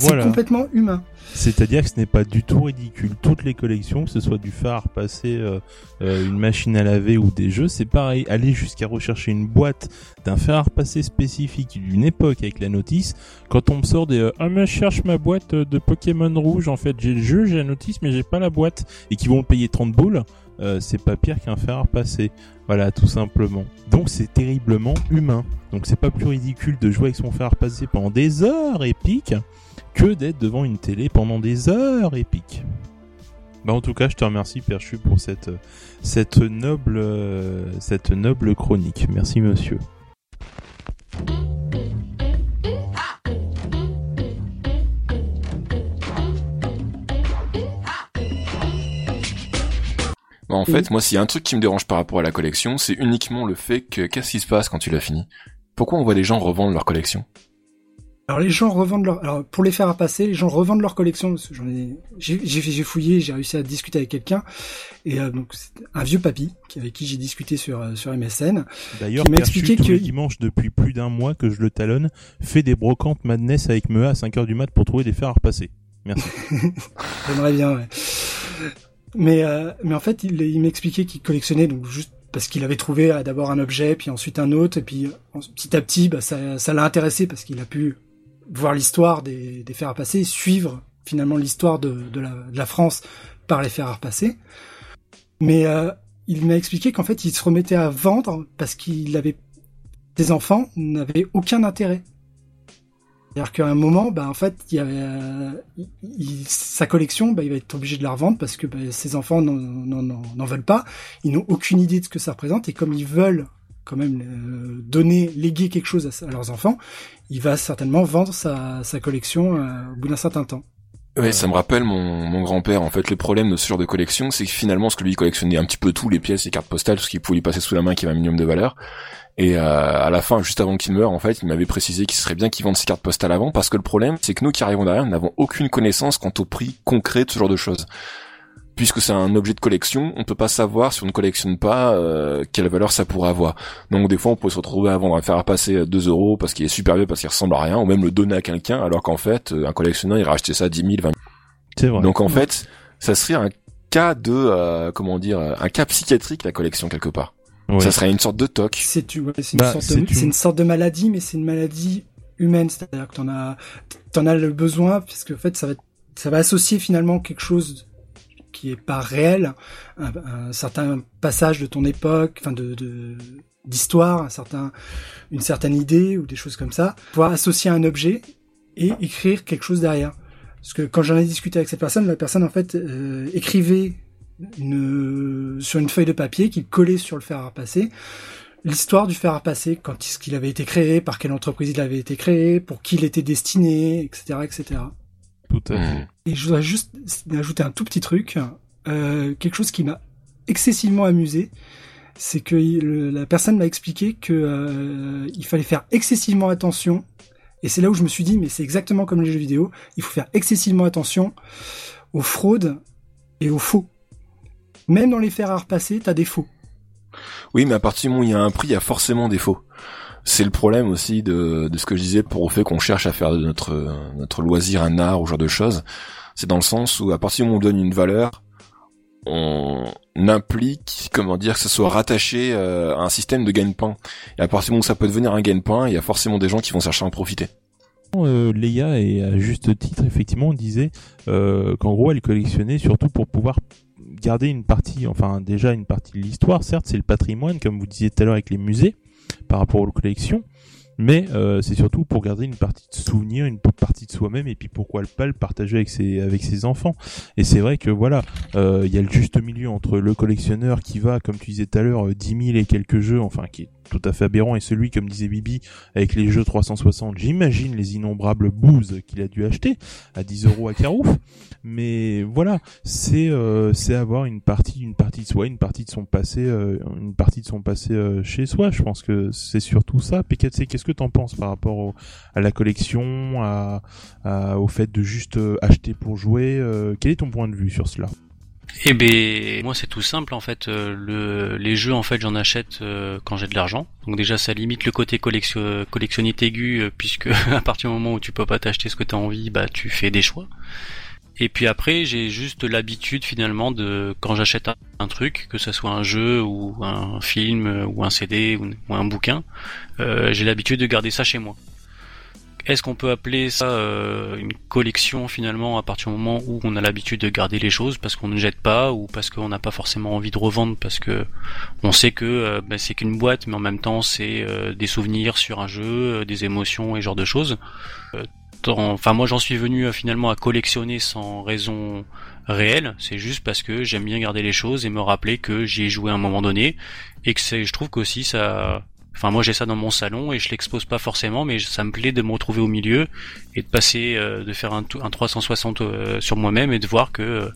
Voilà. C'est complètement humain. C'est-à-dire que ce n'est pas du tout ridicule. Toutes les collections, que ce soit du phare, passer euh, euh, une machine à laver ou des jeux, c'est pareil. Aller jusqu'à rechercher une boîte d'un fer à repasser spécifique d'une époque avec la notice. Quand on me sort des euh, ah mais je cherche ma boîte de Pokémon rouge, en fait j'ai le jeu, j'ai la notice, mais j'ai pas la boîte et qui vont me payer 30 boules, euh, c'est pas pire qu'un fer à repasser. Voilà, tout simplement. Donc c'est terriblement humain. Donc c'est pas plus ridicule de jouer avec son fer à repasser pendant des heures épiques que d'être devant une télé pendant des heures épiques. Bah en tout cas, je te remercie Perchu pour cette cette noble euh, cette noble chronique. Merci monsieur. Bah, en fait, moi s'il y a un truc qui me dérange par rapport à la collection, c'est uniquement le fait que qu'est-ce qui se passe quand tu l'as fini? Pourquoi on voit des gens revendre leur collection? Alors les gens revendent leur, alors pour les faire à passer, les gens revendent leur collection. J'en ai, j'ai, fouillé, j'ai réussi à discuter avec quelqu'un et euh, donc c'est un vieux papy avec qui j'ai discuté sur euh, sur MSN. D'ailleurs, Qui m'a expliqué tous que- les dimanches depuis plus d'un mois que je le talonne, fait des brocantes madness avec Mea à 5h du mat pour trouver des fers à repasser. Merci. J'aimerais bien, ouais. Mais, euh, mais en fait, il, il m'expliquait qu'il collectionnait donc juste parce qu'il avait trouvé euh, d'abord un objet, puis ensuite un autre, et puis euh, petit à petit, bah, ça, ça l'a intéressé parce qu'il a pu voir l'histoire des, des fers à passer, suivre finalement l'histoire de, de, la, France par les fers à repasser. Mais euh, il m'a expliqué qu'en fait, il se remettait à vendre parce qu'il avait des enfants n'avaient aucun intérêt. C'est-à-dire qu'à un moment, bah, en fait, il avait, euh, sa collection, bah, il va être obligé de la revendre parce que bah, ses enfants n'en veulent pas. Ils n'ont aucune idée de ce que ça représente et comme ils veulent quand même euh, donner, léguer quelque chose à, à, leurs enfants, il va certainement vendre sa, sa collection euh, au bout d'un certain temps. Ouais, ça me rappelle mon, mon grand-père. En fait, le problème de ce genre de collection, c'est que finalement, ce que lui collectionnait un petit peu tout, les pièces, les cartes postales, tout ce qui pouvait lui passer sous la main, qui avait un minimum de valeur. Et euh, à la fin, juste avant qu'il meure, en fait, il m'avait précisé qu'il serait bien qu'il vende ses cartes postales avant, parce que le problème, c'est que nous qui arrivons derrière, nous n'avons aucune connaissance quant au prix concret de ce genre de choses. Puisque c'est un objet de collection, on peut pas savoir si on ne collectionne pas euh, quelle valeur ça pourrait avoir. Donc des fois, on peut se retrouver à vendre, à faire passer 2 euros parce qu'il est super vieux, parce qu'il ressemble à rien, ou même le donner à quelqu'un, alors qu'en fait, un collectionneur, il racheté ça 10 000, 20 000. C'est vrai. Donc en fait, ça serait un cas de, euh, comment dire, un cas psychiatrique la collection quelque part. Ouais. Ça serait une sorte de toc. C'est ouais, une, bah, sorte de, une... une sorte de maladie, mais c'est une maladie humaine, c'est-à-dire que t'en as, t'en as le besoin, puisque en fait, ça va, ça va associer finalement quelque chose qui est pas réel, un, un certain passage de ton époque, enfin de, d'histoire, un certain, une certaine idée ou des choses comme ça, pouvoir associer un objet et écrire quelque chose derrière. Parce que quand j'en ai discuté avec cette personne, la personne en fait euh, écrivait une, sur une feuille de papier qu'il collait sur le fer à repasser l'histoire du fer à repasser, quand est-ce qu'il avait été créé, par quelle entreprise il avait été créé, pour qui il était destiné, etc., etc. Tout à fait. Et je voudrais juste ajouter un tout petit truc, euh, quelque chose qui m'a excessivement amusé, c'est que le, la personne m'a expliqué que euh, il fallait faire excessivement attention et c'est là où je me suis dit, mais c'est exactement comme les jeux vidéo, il faut faire excessivement attention aux fraudes et aux faux. Même dans les fers à repasser, t'as des faux. Oui, mais à partir du moment où il y a un prix, il y a forcément des faux. C'est le problème aussi de, de ce que je disais pour au fait qu'on cherche à faire de notre, notre loisir un art ou genre de choses. C'est dans le sens où à partir du moment où on donne une valeur, on implique, comment dire, que ce soit rattaché euh, à un système de gagne-pain. Et à partir du moment où ça peut devenir un gagne-pain, il y a forcément des gens qui vont chercher à en profiter. Euh, Leia, et à juste titre, effectivement, disait euh, qu'en gros, elle collectionnait surtout pour pouvoir garder une partie, enfin déjà une partie de l'histoire, certes, c'est le patrimoine, comme vous disiez tout à l'heure avec les musées, par rapport aux collections, mais euh, c'est surtout pour garder une partie de souvenir, une partie de soi-même, et puis pourquoi pas le partager avec ses avec ses enfants. Et c'est vrai que voilà, il euh, y a le juste milieu entre le collectionneur qui va, comme tu disais tout à l'heure, 10 000 et quelques jeux, enfin qui tout à fait aberrant, et celui, comme disait Bibi, avec les jeux 360, j'imagine les innombrables bouses qu'il a dû acheter à 10 euros à Carouf. Mais voilà, c'est euh, c'est avoir une partie une partie de soi, une partie de son passé, euh, une partie de son passé euh, chez soi. Je pense que c'est surtout ça. PKC, qu'est-ce que t'en penses par rapport au, à la collection, à, au fait de juste acheter pour jouer Quel est ton point de vue sur cela? Eh ben moi c'est tout simple en fait. Euh, le, les jeux en fait j'en achète euh, quand j'ai de l'argent. Donc déjà ça limite le côté collection, collectionnite aigu euh, puisque à partir du moment où tu peux pas t'acheter ce que tu as envie, bah tu fais des choix. Et puis après j'ai juste l'habitude finalement de quand j'achète un, truc, que ce soit un jeu ou un film ou un CD ou un bouquin, j'ai l'habitude de garder ça chez moi. Est-ce qu'on peut appeler ça euh, une collection finalement à partir du moment où on a l'habitude de garder les choses parce qu'on ne jette pas ou parce qu'on n'a pas forcément envie de revendre parce que on sait que euh, ben, c'est qu'une boîte mais en même temps c'est euh, des souvenirs sur un jeu, des émotions et genre de choses. Enfin moi j'en suis venu finalement à collectionner sans raison réelle, c'est juste parce que j'aime bien garder les choses et me rappeler que j'y ai joué à un moment donné et que je trouve qu'aussi ça Enfin, moi j'ai ça dans mon salon et je l'expose pas forcément, mais ça me plaît de me retrouver au milieu et de passer, euh, de faire un, un 360 euh, sur moi-même et de voir que euh,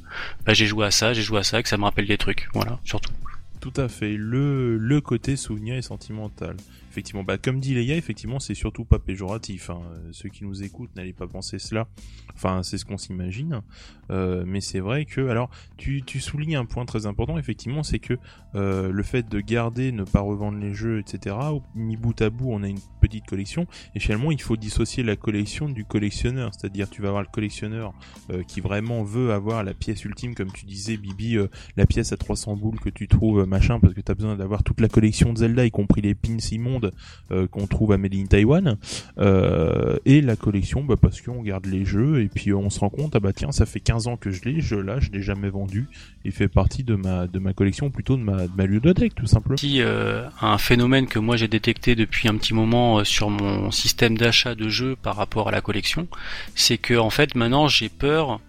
bah, j'ai joué à ça, j'ai joué à ça, que ça me rappelle des trucs. Voilà, surtout. Tout à fait. Le, le côté souvenir et sentimental. Effectivement, bah, comme dit Leia, effectivement, c'est surtout pas péjoratif. Hein. Ceux qui nous écoutent n'allez pas penser cela. Enfin, c'est ce qu'on s'imagine. Euh, mais c'est vrai que, alors, tu, tu soulignes un point très important, effectivement, c'est que euh, le fait de garder, ne pas revendre les jeux, etc., mis bout à bout, on a une petite collection. Et finalement, il faut dissocier la collection du collectionneur. C'est-à-dire, tu vas avoir le collectionneur euh, qui vraiment veut avoir la pièce ultime, comme tu disais, Bibi, euh, la pièce à 300 boules que tu trouves, euh, machin, parce que tu as besoin d'avoir toute la collection de Zelda, y compris les pins immondes qu'on trouve à Made in Taiwan. et la collection, bah, parce qu'on garde les jeux, et puis on se rend compte, ah bah tiens, ça fait 15 ans que je l'ai, je là, je l'ai jamais vendu. Il fait partie de ma, de ma collection, plutôt de ma, de ma ludothèque, tout simplement. Si, un phénomène que moi j'ai détecté depuis un petit moment sur mon système d'achat de jeux par rapport à la collection, c'est que en fait maintenant j'ai peur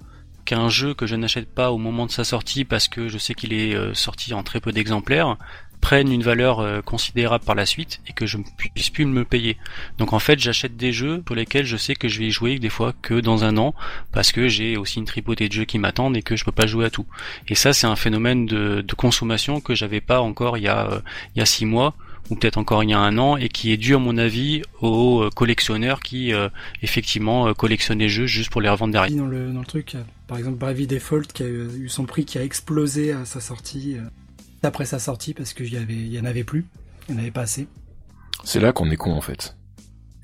qu'un jeu que je n'achète pas au moment de sa sortie parce que je sais qu'il est euh, sorti en très peu d'exemplaires prenne une valeur euh, considérable par la suite et que je ne puisse plus me payer. Donc en fait j'achète des jeux pour lesquels je sais que je vais y jouer des fois que dans un an parce que j'ai aussi une tripotée de jeux qui m'attendent et que je peux pas jouer à tout. Et ça c'est un phénomène de, consommation que j'avais pas encore il y a euh, il y a six mois ou peut-être encore il y a un an, et qui est dû à mon avis aux euh, collectionneurs qui euh, effectivement euh, collectionnent les jeux juste pour les revendre derrière. Dans le, dans le truc, par exemple Bravely Default qui a eu son prix qui a explosé à sa sortie, après sa sortie parce qu'il y avait, il y en avait plus, il n'y en avait pas assez. C'est là qu'on est con en fait.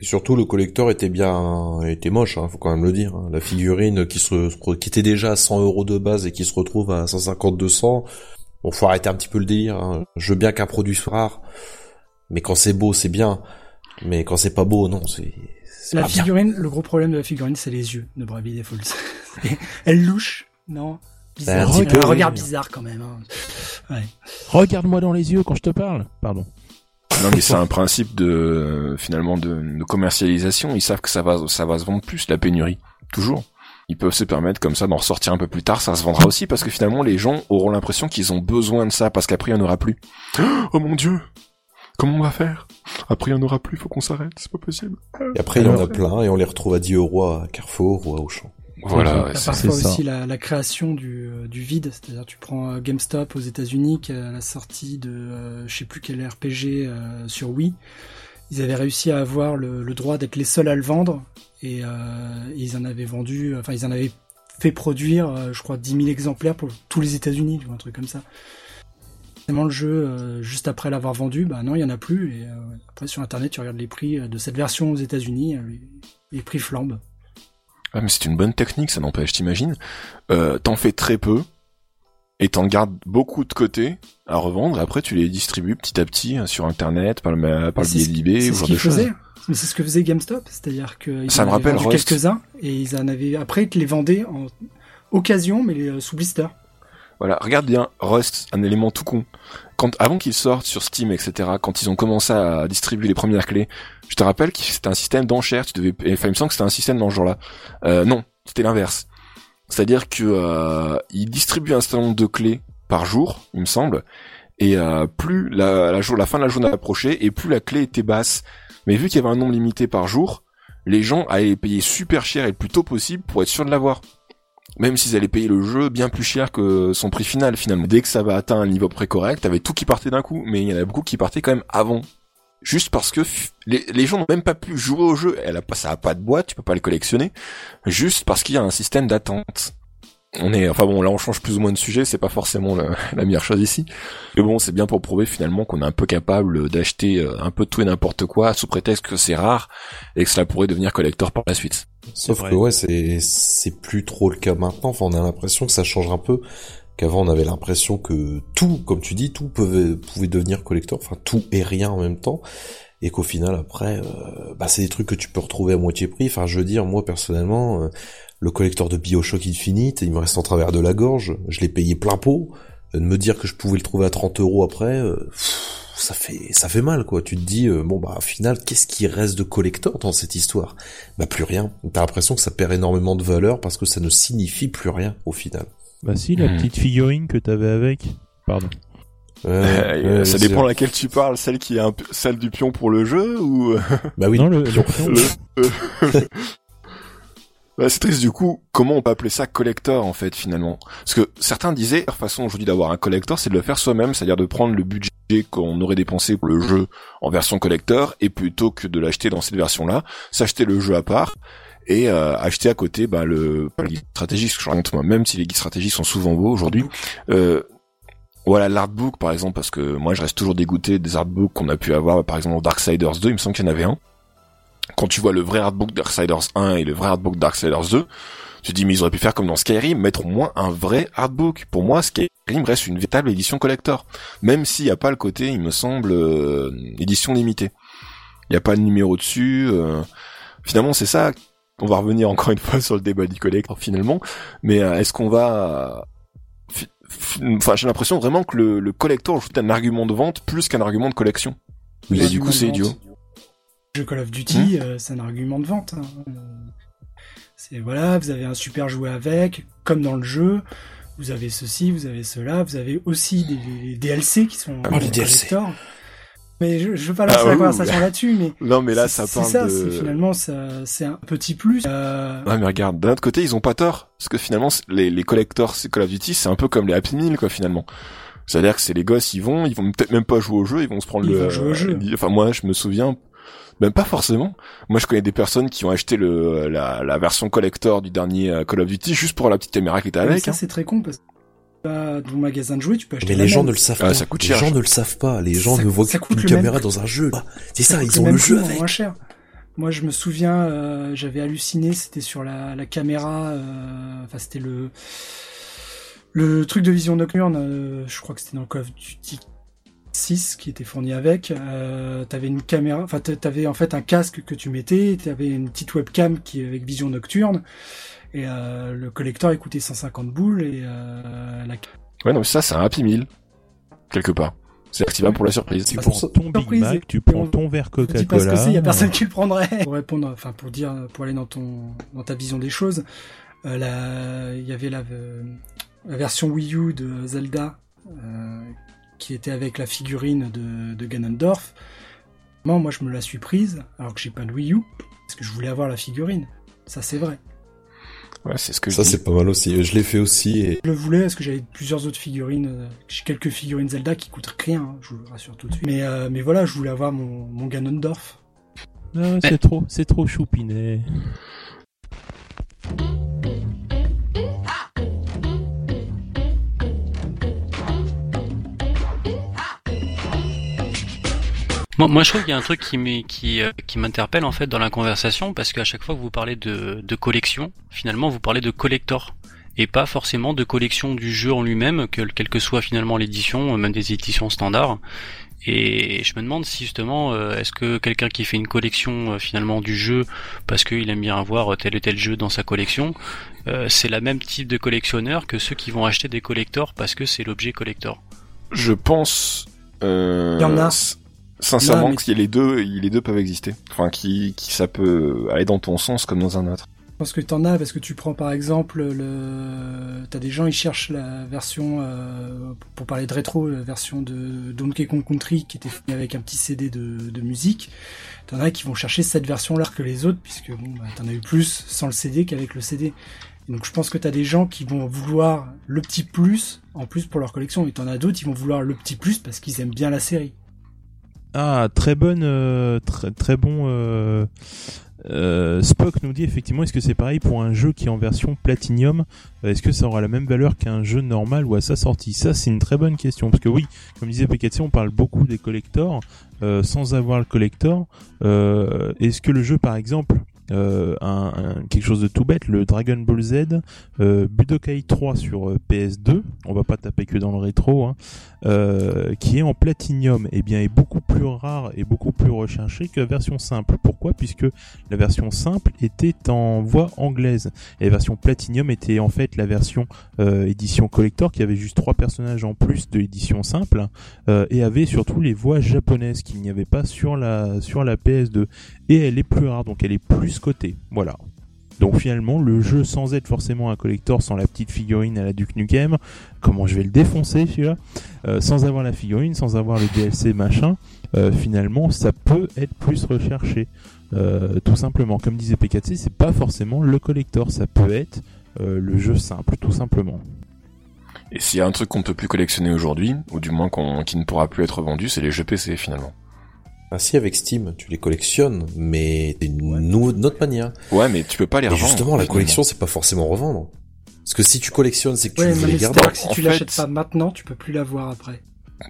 Et surtout, le collecteur était bien, était moche, hein, faut quand même le dire. Hein. La figurine qui se, qui était déjà à 100 euros de base et qui se retrouve à 150, 200. Bon, faut arrêter un petit peu le délire. Hein. Je veux bien qu'un produit soit rare, mais quand c'est beau, c'est bien. Mais quand c'est pas beau, non, c'est. La figurine, le gros problème de la figurine, c'est les yeux de Bravely Default. Elle louche, non? Bizarre. Un, peu, un regard bizarre quand même. Hein. Ouais. Regarde-moi dans les yeux quand je te parle. Pardon. Non mais c'est un principe de finalement de, de, commercialisation. Ils savent que ça va ça va se vendre plus la pénurie. Toujours. Ils peuvent se permettre comme ça d'en ressortir un peu plus tard. Ça se vendra aussi parce que finalement les gens auront l'impression qu'ils ont besoin de ça parce qu'après il n'y en aura plus. Oh mon dieu Comment on va faire? Après, il n'y en aura plus, faut qu'on s'arrête, c'est pas possible. Et après, il y en a plein, et on les retrouve à 10 euros à Carrefour ou à Auchan. Voilà, c'est parfois aussi la, la, création du, euh, du vide, c'est-à-dire tu prends euh, GameStop aux États-Unis qui a la sortie de euh, je sais plus quel RPG sur Wii, ils avaient réussi à avoir le, le droit d'être les seuls à le vendre et ils en avaient vendu, enfin ils en avaient fait produire, je crois 10 000 exemplaires pour tous les États-Unis, un truc comme ça le jeu euh, juste après l'avoir vendu, bah non, il y en a plus. Et euh, après sur internet, tu regardes les prix euh, de cette version aux États-Unis, les, prix flambent. Ah mais c'est une bonne technique, ça n'empêche, t'imagines T'en fais très peu et t'en gardes beaucoup de côté à revendre. après, tu les distribues petit à petit hein, sur internet par le par le biais d'eBay ou genre de choses. Mais c'est ce que faisait GameStop, c'est-à-dire qu'ils en avaient quelques-uns et ils en avaient après ils te les vendaient en occasion mais sous blister. Voilà, regarde bien Rust, un élément tout con. Quand avant qu'il sorte sur Steam, etc., quand ils ont commencé à distribuer les premières clés, je te rappelle que c'était un système d'enchères. Tu devais, enfin, il me semble que c'était un système dans ce genre-là. Euh, non, c'était l'inverse. C'est-à-dire que euh, distribuent un certain nombre de clés par jour, il me semble, et euh, plus la fin de la journée approchait, et plus la clé était basse. Mais vu qu'il y avait un nombre limité par jour, les gens allaient payer super cher et le plus tôt possible pour être sûr de l'avoir même s'ils allaient payer le jeu bien plus cher que son prix final finalement. Dès que ça va atteindre un niveau pré correct, t'avais tout qui partait d'un coup, mais il y en a beaucoup qui partaient quand même avant. Juste parce que les, les gens n'ont même pas pu jouer au jeu. Elle a pas, ça a pas de boîte, tu peux pas le collectionner. Juste parce qu'il y a un système d'attente on est, enfin bon, là on change plus ou moins de sujet, c'est pas forcément la, meilleure chose ici. Mais bon, c'est bien pour prouver finalement qu'on est un peu capable d'acheter euh, un peu de tout et n'importe quoi sous prétexte que c'est rare et que cela pourrait devenir collector par la suite. Sauf que ouais, c'est c'est plus trop le cas maintenant. Enfin, on a l'impression que ça change un peu. Qu'avant on avait l'impression que tout, comme tu dis, tout pouvait pouvait devenir collector. Enfin, tout et rien en même temps et qu'au final après euh, bah c'est des trucs que tu peux retrouver à moitié prix enfin je veux dire moi personnellement euh, le collecteur de Bioshock Infinite, il me reste en travers de la gorge, je l'ai payé plein pot, de me dire que je pouvais le trouver à 30 euros après, euh, ça fait ça fait mal quoi. Tu te dis euh, bon bah au final qu'est-ce qui reste de collector dans cette histoire? Bah plus rien. T'as l'impression que ça perd énormément de valeur parce que ça ne signifie plus rien au final. Bah si la hmm. petite figurine que t'avais avec, pardon. Euh, ça dépend laquelle tu parles, celle qui est un, celle du pion pour le jeu ou Bah oui. Non, le, pion. Bah, c'est triste du coup, comment on peut appeler ça collector en fait finalement? Parce que certains disaient, la façon aujourd'hui d'avoir un collector, c'est de le faire soi-même, c'est-à-dire de prendre le budget qu'on aurait dépensé pour le jeu en version collector, et plutôt que de l'acheter dans cette version-là, s'acheter le jeu à part, et euh, acheter à côté bah, le, le guide stratégique, je moi, même si les guides stratégiques sont souvent beaux aujourd'hui. Euh, voilà l'artbook par exemple, parce que moi je reste toujours dégoûté des artbooks qu'on a pu avoir, par exemple dans Darksiders 2, il me semble qu'il y en avait un quand tu vois le vrai artbook Darksiders 1 et le vrai artbook Darksiders 2, tu te dis mais ils auraient pu faire comme dans Skyrim, mettre au moins un vrai artbook. Pour moi, Skyrim reste une véritable édition collector, même s'il n'y a pas le côté, il me semble, euh, édition limitée. Il n'y a pas de numéro dessus. euh. Finalement, c'est ça. On va revenir encore une fois sur le débat du collector finalement, mais euh, est-ce qu'on va fi- fi- Enfin, j'ai l'impression vraiment que le, le collector joue un argument de vente plus qu'un argument de collection. Oui, et du coup, c'est idiot. Jeu Call of Duty, euh, c'est un argument de vente. hein. C'est voilà, vous avez un super jouet avec, comme dans le jeu. Vous avez ceci, vous avez cela, vous avez aussi des, des DLC qui sont Oh, les DLC. Mais je, je veux pas lancer Ah, la conversation là-dessus, mais Non, mais là, ça c'est parle ça, de. finalement c'est un petit plus. Euh, Ouais, mais regarde, d'un autre côté, ils ont pas tort. Parce que finalement, les, les collectors Call of Duty, c'est un peu comme les Happy Meal, quoi, finalement. C'est-à-dire que c'est les gosses, ils vont, ils vont peut-être même pas jouer au jeu, ils vont se prendre Ils le... vont jouer au jeu. Enfin, moi, je me souviens, même pas forcément. Moi, je connais des personnes qui ont acheté le, la, la version collector du dernier euh, Call of Duty juste pour la petite caméra qui était mais avec. ça hein. c'est très con parce que bah, dans le magasin de jouets, tu peux acheter Mais les gens même. ne le savent Ah, pas. ça coûte les cher, gens ne le savent pas. Les gens Ça- ne voient ça qu'une caméra même- dans un jeu. Ah, C'est ça, ils ont le jeu avec. moins cher. Moi, je me souviens, euh, j'avais halluciné, c'était sur la, la caméra, euh, enfin c'était le le truc de vision nocturne. euh, je crois que c'était dans Call of Duty 6 qui était fourni avec. Euh, t'avais une caméra, enfin t'a- t'avais en fait un casque que tu mettais, t'avais une petite webcam qui avec vision nocturne. Et euh, le collector il coûtait 150 boules et euh, la Ouais, non, mais ça, c'est un Happy Meal. Quelque part. C'est activable pour la surprise. C'est Tu pour prends ça- ton Big Surprise, Mac, et- tu prends on- ton verre Coca-Cola. c'est, il y a personne qui le prendrait. Pour répondre, enfin pour dire, pour aller dans ton, dans ta vision des choses, euh, la- il y avait la, la version Wii U de Zelda euh, qui était avec la figurine de, de Ganondorf. Moi, moi, je me la suis prise alors que j'ai pas de Wii U parce que je voulais avoir la figurine. Ça, c'est vrai. Ouais, c'est ce que Ça, c'est pas mal aussi. Je l'ai fait aussi et Je le voulais parce que j'avais plusieurs autres figurines. euh, J'ai quelques figurines Zelda qui coûtent rien, hein, je vous le rassure tout de suite. Mais, euh, mais voilà, je voulais avoir mon, mon Ganondorf. Ah, c'est trop, c'est trop choupinet. Moi, moi, je trouve qu'il y a un truc qui m'est- qui, euh, qui m'interpelle en fait dans la conversation parce qu'à chaque fois que vous parlez de, de collection, finalement vous parlez de collector et pas forcément de collection du jeu en lui-même, que, quelle que soit finalement l'édition, euh, même des éditions standards. Et je me demande si justement, euh, est-ce que quelqu'un qui fait une collection euh, finalement du jeu parce qu'il aime bien avoir tel et tel jeu dans sa collection, euh, c'est la même type de collectionneur que ceux qui vont acheter des collectors parce que c'est l'objet collector? Je pense... Euh, Il y en a. Sincèrement, Non, mais- que les deux, les deux peuvent exister. Enfin, qui, qui ça peut aller dans ton sens comme dans un autre. Je pense que t'en as parce que tu prends par exemple le, t'as des gens ils cherchent la version euh, pour parler de rétro, la version de Donkey Kong Country qui était finie avec un petit CD de, de musique. T'en as qui vont chercher cette version-là que les autres puisque bon, bah, t'en as eu plus sans le CD qu'avec le CD. Et donc je pense que t'as des gens qui vont vouloir le petit plus en plus pour leur collection et t'en as d'autres qui vont vouloir le petit plus parce qu'ils aiment bien la série. Ah, très bonne, euh, très, très bon. Euh, euh, Spock nous dit effectivement, est-ce que c'est pareil pour un jeu qui est en version Platinum? Euh, Est-ce que ça aura la même valeur qu'un jeu normal ou à sa sortie? Ça, c'est une très bonne question parce que oui, comme disait Pekatsi, on parle beaucoup des collectors euh, sans avoir le collector. Est-ce que le jeu, par exemple, euh, un, quelque chose de tout bête, le Dragon Ball Z, euh, Budokai 3 sur euh, PS2, on va pas taper que dans le rétro, hein, qui est en platinium, eh bien est beaucoup plus rare et beaucoup plus recherché que la version simple. Pourquoi? Puisque la version simple était en voix anglaise. Et la version platinium était en fait la version édition collector qui avait juste trois personnages en plus de l'édition simple et avait surtout les voix japonaises qu'il n'y avait pas sur la sur la PS2 et elle est plus rare donc elle est plus Voilà. Donc finalement, le jeu sans être forcément un collector, sans la petite figurine à la Duke Nukem, comment je vais le défoncer celui-là, euh, sans avoir la figurine, sans avoir le DLC machin, euh, finalement ça peut être plus recherché. Euh, tout simplement, comme disait P4C, c'est pas forcément le collector, ça peut être le jeu simple, tout simplement. Et s'il y a un truc qu'on ne peut plus collectionner aujourd'hui, ou du moins qu'on, qui ne pourra plus être vendu, c'est les jeux PC finalement. Ah si, avec Steam, tu les collectionnes, mais d'une autre manière. Ouais, mais tu peux pas les Et revendre. justement, la finalement. collection, c'est pas forcément revendre. Parce que si tu collectionnes, c'est que tu Ouais, veux mais les garder. si tu fait- l'achètes pas maintenant, tu peux plus l'avoir après.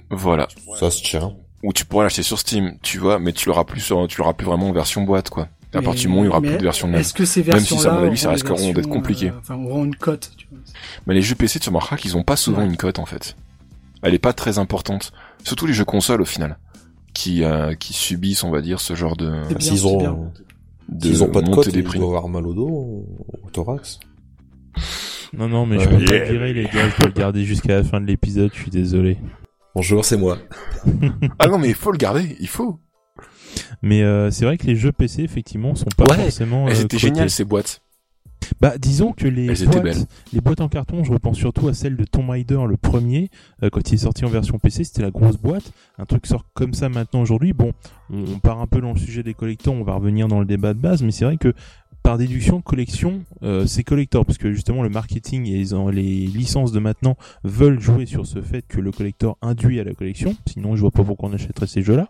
Voilà. Ça se tient. Ou tu pourras l'acheter sur Steam, tu vois, mais tu l'auras plus sur, tu l'auras plus vraiment en version boîte, quoi. À partir du moment où il y aura mais plus de versions de Est-ce que ces Même si, à mon avis, ça risqueront d'être versions, compliqué. euh, Enfin, auront une cote. tu vois. Mais les jeux PC, tu remarqueras qu'ils ont pas souvent Ouais. une cote en fait. Elle est pas très importante. Surtout les jeux consoles au final, qui euh, qui subissent, on va dire, ce genre de C'est bien, S'ils ont, de ont pas de montée cote, des ils prix. doivent avoir mal au dos, au thorax. Non, non, mais je Ouais. peux pas virer, les gars. Je dois le garder jusqu'à la fin de l'épisode. Je suis désolé. Bonjour, c'est moi. Ah non, mais il faut le garder, il faut. Mais euh, c'est vrai que les jeux PC, effectivement, sont pas Ouais, forcément. Elles euh, étaient cotés. géniales ces boîtes. Bah, disons que les Elles boîtes, les boîtes en carton, je repense surtout à celle de Tomb Raider, le premier, euh, quand il est sorti en version PC, c'était la grosse boîte. Un truc sort comme ça maintenant aujourd'hui. Bon, on, on part un peu dans le sujet des collecteurs, on va revenir dans le débat de base, mais c'est vrai que par déduction, collection, euh, c'est collector, parce que justement le marketing et les, les licences de maintenant veulent jouer sur ce fait que le collector induit à la collection, sinon je vois pas pourquoi on achèterait ces jeux-là.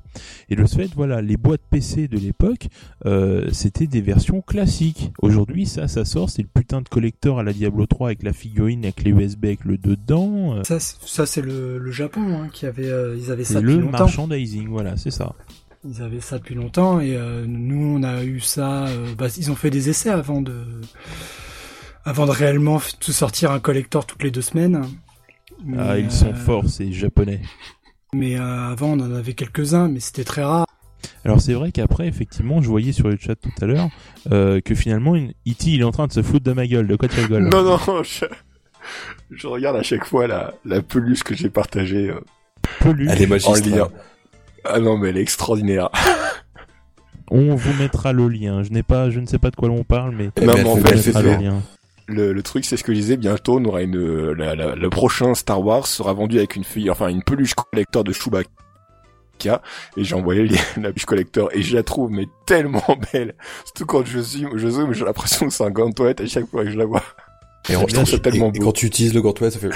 Et ce fait, voilà, les boîtes PC de l'époque, euh, c'était des versions classiques. Aujourd'hui, ça, ça sort, c'est le putain de collector à la Diablo 3 avec la figurine, avec les USB, avec le dedans. euh, Ça, ça c'est le, le Japon hein, qui avait, euh, ils avaient ça depuis le longtemps. merchandising, voilà, c'est ça. Ils avaient ça depuis longtemps et euh, nous on a eu ça. euh, bah, ils ont fait des essais avant de, avant de réellement tout sortir un collector toutes les deux semaines. Mais, Ah, ils sont euh, forts, ces japonais. Mais euh, avant on en avait quelques-uns, mais c'était très rare. Alors c'est vrai qu'après, effectivement, je voyais sur le chat tout à l'heure euh, que finalement, une- E.T. il est en train de se foutre de ma gueule. De quoi tu rigoles Non, non, je, je regarde à chaque fois la, la peluche que j'ai partagée euh, Peluche. Elle est en lien. Ah non, mais elle est extraordinaire. On vous mettra le lien. Je n'ai pas, je ne sais pas de quoi l'on parle, mais Non, mais en fait, c'est le lien. Le, le truc, c'est ce que je disais, bientôt, on aura une, la- la- le prochain Star Wars sera vendu avec une fille, enfin, une peluche collector de Chewbacca. Et j'ai envoyé la peluche collector et je la trouve, mais tellement belle. Surtout quand je zoome, je zoome, j'ai l'impression que c'est un gant de toilette à chaque fois que je la vois. Et, en- Je trouve ça et- tellement et beau. quand tu utilises le gant de toilette, ça fait...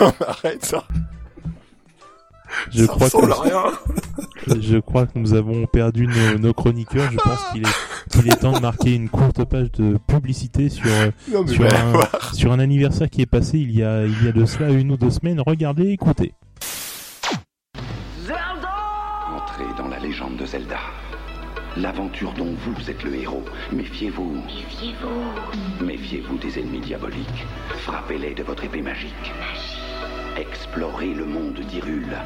non, mais arrête ça. Je ça crois que à rien. Je crois que nous avons perdu nos, nos chroniqueurs. Je pense qu'il est, qu'il est temps de marquer une courte page de publicité sur, euh, Non, Sur un- voir. sur un anniversaire qui est passé il y a, il y a de cela une ou deux semaines. Regardez, écoutez. Entrez dans la légende de Zelda. L'aventure dont vous êtes le héros. Méfiez-vous. Méfiez-vous. Méfiez-vous des ennemis diaboliques. Frappez-les de votre épée magique. Explorez le monde d'Hyrule.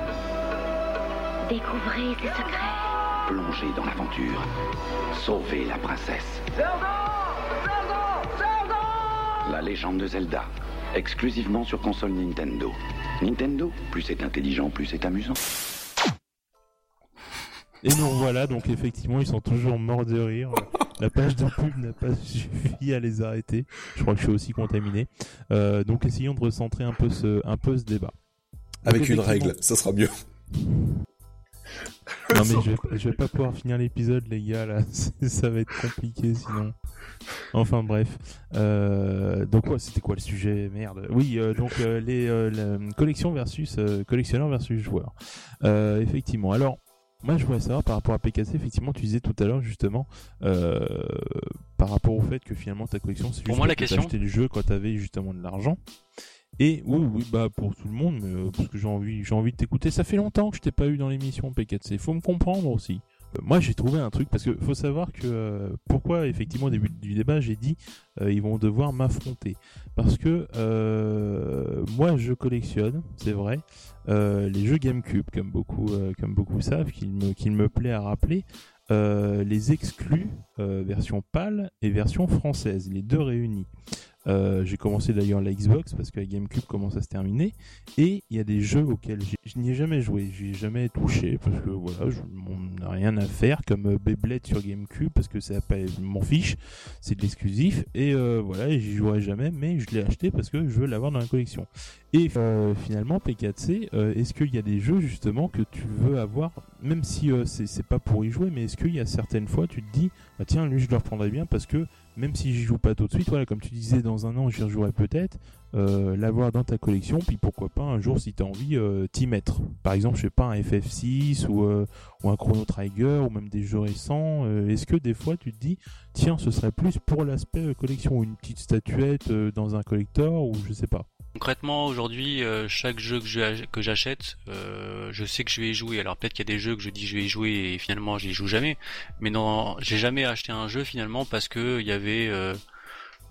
Découvrez ses secrets. Plongez dans l'aventure. Sauvez la princesse. La légende de Zelda. Exclusivement sur console Nintendo. Nintendo, plus c'est intelligent, plus c'est amusant. Et nous voilà, donc effectivement, ils sont toujours morts de rire. La page de pub n'a pas suffi à les arrêter. Je crois que je suis aussi contaminé. Euh, donc essayons de recentrer un peu ce, un peu ce débat. Avec Donc, une règle, ça sera mieux. Non mais je vais, je vais pas pouvoir finir l'épisode les gars là, ça va être compliqué sinon. Enfin bref. Euh, donc ouais, c'était quoi le sujet? Merde. Oui, euh, donc euh, les euh, la collection versus collectionneur versus joueur. Euh, effectivement. Alors moi je voudrais savoir par rapport à PKC, effectivement tu disais tout à l'heure justement euh, par rapport au fait que finalement ta collection c'est Pour juste moi, la question- le jeu quand t'avais justement de l'argent. Et oui, oui, bah pour tout le monde, mais, euh, parce que j'ai envie, j'ai envie de t'écouter. Ça fait longtemps que je t'ai pas eu dans l'émission P4C. Faut me comprendre aussi. Moi, j'ai trouvé un truc parce que faut savoir que euh, pourquoi effectivement au début du débat j'ai dit euh, ils vont devoir m'affronter parce que euh, moi je collectionne, c'est vrai, les jeux GameCube comme beaucoup comme beaucoup savent qu'il me qu'il me plaît à rappeler. les exclus version PAL et version française, les deux réunis. Euh, j'ai commencé d'ailleurs la Xbox parce que la GameCube commence à se terminer. Et il y a des jeux auxquels je n'y ai jamais joué, j'y ai jamais touché parce que voilà, je on n'a rien à faire comme Beyblade sur GameCube parce que ça pas m'en fiche, c'est de l'exclusif. Et euh, voilà, j'y jouerai jamais mais je l'ai acheté parce que je veux l'avoir dans la collection. Et euh, finalement P4C, euh, est-ce qu'il y a des jeux justement que tu veux avoir? Même si c'est pas pour y jouer mais est-ce qu'il y a certaines fois tu te dis bah tiens lui je le reprendrai bien parce que même si j'y joue pas tout de suite, voilà, comme tu disais, dans un an j'y rejouerai peut-être, euh, l'avoir dans ta collection, puis pourquoi pas un jour si tu as envie euh, t'y mettre. Par exemple, je sais pas, un FF6 ou, euh, ou un Chrono Trigger ou même des jeux récents. Est-ce que des fois tu te dis, tiens, ce serait plus pour l'aspect collection ou une petite statuette dans un collector ou je sais pas? Concrètement, aujourd'hui, chaque jeu que je- j'achète, je sais que je vais y jouer. Alors peut-être qu'il y a des jeux que je dis je vais y jouer et finalement j'y joue jamais. Mais non, j'ai jamais acheté un jeu finalement parce que il y avait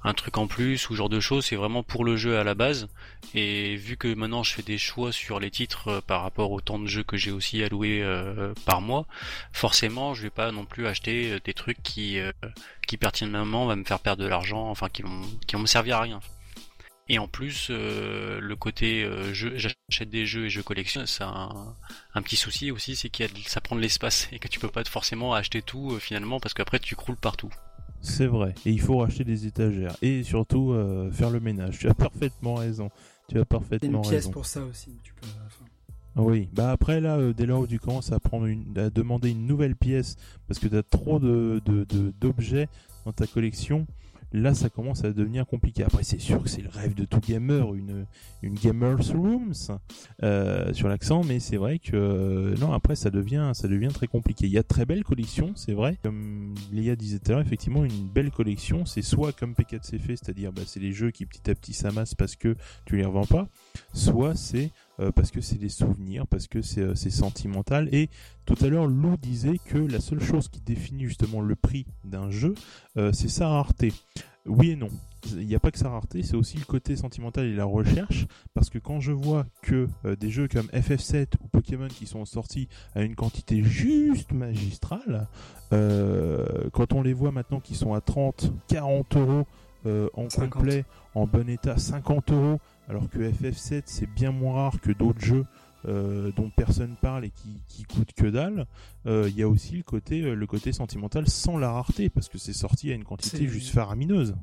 un truc en plus ou genre de choses. C'est vraiment pour le jeu à la base. Et vu que maintenant je fais des choix sur les titres euh, par rapport au temps de jeu que j'ai aussi alloué euh, par mois, forcément je vais pas non plus acheter euh, des trucs qui euh, qui pertinemment va me faire perdre de l'argent, enfin qui vont qui vont me servir à rien. Et en plus, le côté j'achète des jeux et je collectionne, a un, un petit souci aussi, c'est de- ça prend de l'espace et que tu peux pas forcément acheter tout finalement parce qu'après tu croules partout. C'est vrai. Et il faut racheter des étagères. Et surtout, euh, faire le ménage. Tu as parfaitement raison. Tu as y a une parfaitement pièce raison. pour ça aussi. Tu peux, enfin, Oui, bah après là, euh, dès lors où tu commences à prendre une, à demander une nouvelle pièce parce que tu as trop de de- de- d'objets dans ta collection, là ça commence à devenir compliqué. Après c'est sûr que c'est le rêve de tout gamer, une une gamers rooms euh, sur l'accent, mais c'est vrai que euh, non après ça devient ça devient très compliqué. Il y a très belles collections, c'est vrai. Comme Léa disait tout à l'heure, effectivement une belle collection, c'est soit comme P4C fait, c'est-à-dire bah, c'est les jeux qui petit à petit s'amassent parce que tu les revends pas, soit c'est euh, parce que c'est des souvenirs, parce que c'est euh, c'est sentimental. Et tout à l'heure, Lou disait que la seule chose qui définit justement le prix d'un jeu, euh, c'est sa rareté. Oui et non. Il n'y a pas que sa rareté, c'est aussi le côté sentimental et la recherche, parce que quand je vois que des jeux comme FF7 ou Pokémon qui sont sortis à une quantité juste magistrale, quand on les voit maintenant qui sont à 30, 40 euros en 50. complet, en bon état, 50 euros, alors que FF7 c'est bien moins rare que d'autres jeux euh, dont personne parle et qui, qui coûtent que dalle. Euh, Il y a aussi le côté euh, le côté sentimental sans la rareté parce que c'est sorti à une quantité juste faramineuse.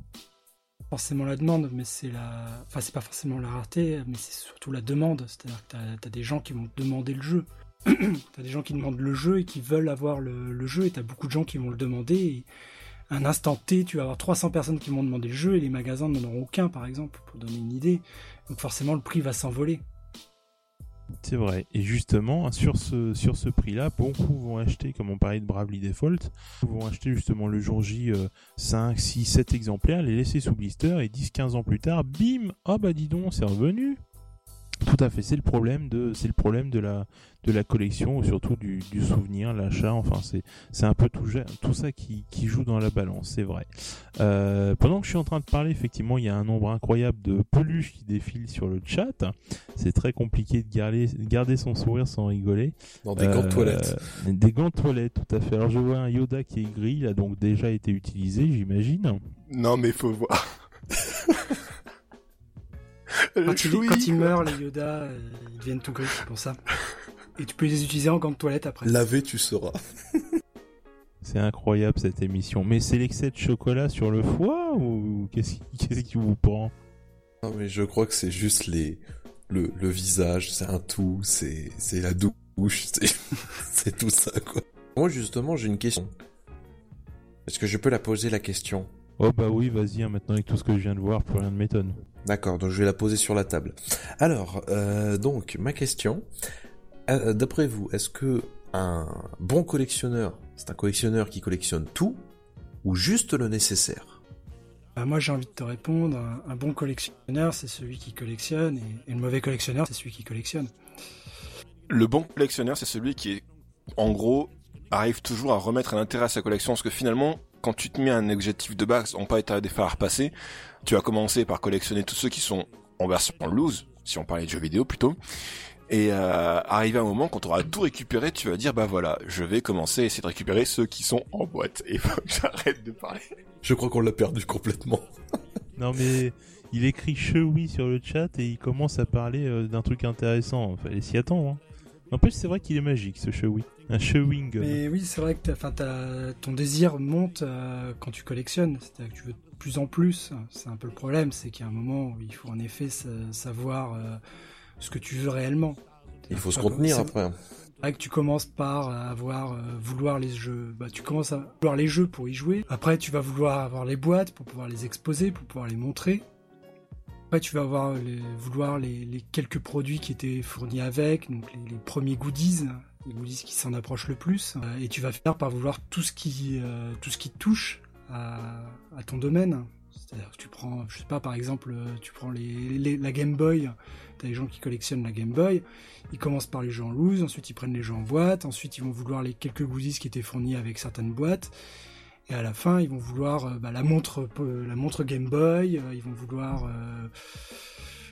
forcément la demande, mais c'est la, enfin c'est pas forcément la rareté, mais c'est surtout la demande. C'est-à-dire que t'as as des gens qui vont demander le jeu. t'as des gens qui demandent le jeu et qui veulent avoir le, le jeu, et t'as beaucoup de gens qui vont le demander. Et un instant T, tu vas avoir 300 personnes qui vont demander le jeu et les magasins n'en auront aucun, par exemple, pour donner une idée. Donc forcément, le prix va s'envoler. C'est vrai. Et justement, sur ce, prix-là, beaucoup vont acheter, comme on parlait de Bravely Default, vont acheter justement le jour J euh, 5, 6, 7 exemplaires, les laisser sous blister, et 10, 15 ans plus tard, bim, ah bah dis donc, c'est revenu. Tout à fait, c'est le problème de, c'est le problème de la, de la collection, ou surtout du, du souvenir, l'achat, enfin c'est, c'est un peu tout, tout ça qui, qui joue dans la balance, c'est vrai. Euh, pendant que je suis en train de parler, effectivement, il y a un nombre incroyable de peluches qui défilent sur le chat. C'est très compliqué de garder, garder son sourire sans rigoler. Dans des gants de Euh, toilette. Des gants de toilette, tout à fait. Alors je vois un Yoda qui est gris, il a donc déjà été utilisé, j'imagine. Non, mais faut voir. Quand, il, Louis, quand il meurt, les Yoda, euh, ils deviennent tout gris, c'est pour ça. Et tu peux les utiliser en gants de toilette après. Lavé, tu seras. C'est incroyable cette émission. Mais c'est l'excès de chocolat sur le foie ou qu'est-ce qui, qu'est-ce qui vous prend? Non, mais je crois que c'est juste les, le, le visage, c'est un tout, c'est, c'est la douche, c'est, c'est tout ça, quoi. Moi, justement, j'ai une question. Est-ce que je peux la poser, la question? Oh bah oui, vas-y, hein, maintenant avec tout ce que je viens de voir, plus rien ne m'étonne. D'accord, donc je vais la poser sur la table. Alors, euh, donc, ma question, euh, d'après vous, est-ce que un bon collectionneur, c'est un collectionneur qui collectionne tout, ou juste le nécessaire? Bah, moi, j'ai envie de te répondre. Un, un bon collectionneur, c'est celui qui collectionne, et, et le mauvais collectionneur, c'est celui qui collectionne. Le bon collectionneur, c'est celui qui est, en gros, arrive toujours à remettre un intérêt à sa collection, parce que finalement, quand tu te mets un objectif de base, en pas état des phares passés, tu vas commencer par collectionner tous ceux qui sont en version loose, si on parlait de jeux vidéo plutôt, et euh, arriver à un moment, quand tu auras tout récupéré, tu vas dire, bah voilà, je vais commencer à essayer de récupérer ceux qui sont en boîte, et faut que j'arrête de parler. Je crois qu'on l'a perdu complètement. Non mais il écrit chewy sur le chat et il commence à parler euh, d'un truc intéressant. Fallait s'y attendre. Hein. N'empêche, c'est vrai qu'il est magique ce chewy. Un chewing. Mais oui, c'est vrai que t'as- ton désir monte euh, quand tu collectionnes. C'est-à-dire que tu veux de plus en plus. C'est un peu le problème, c'est qu'il y a un moment où il faut en effet sa- savoir euh, ce que tu veux réellement. Il faut se contenir c'est- après. C'est vrai que tu commences par avoir euh, vouloir les jeux. Bah, tu commences à vouloir les jeux pour y jouer. Après, tu vas vouloir avoir les boîtes pour pouvoir les exposer, pour pouvoir les montrer. Après, tu vas avoir les, vouloir les, les quelques produits qui étaient fournis avec, donc les, les premiers goodies, les goodies qui s'en approchent le plus. Euh, et tu vas faire par vouloir tout ce qui, euh, tout ce qui touche à, ton domaine. C'est-à-dire que tu prends, je sais pas, par exemple, euh, tu prends les, les- la Game Boy, t'as des gens qui collectionnent la Game Boy, ils commencent par les jeux en loose, ensuite ils prennent les jeux en boîte, ensuite ils vont vouloir les quelques goodies qui étaient fournis avec certaines boîtes, et à la fin ils vont vouloir euh, bah, la montre, euh, la montre Game Boy, euh, ils vont vouloir,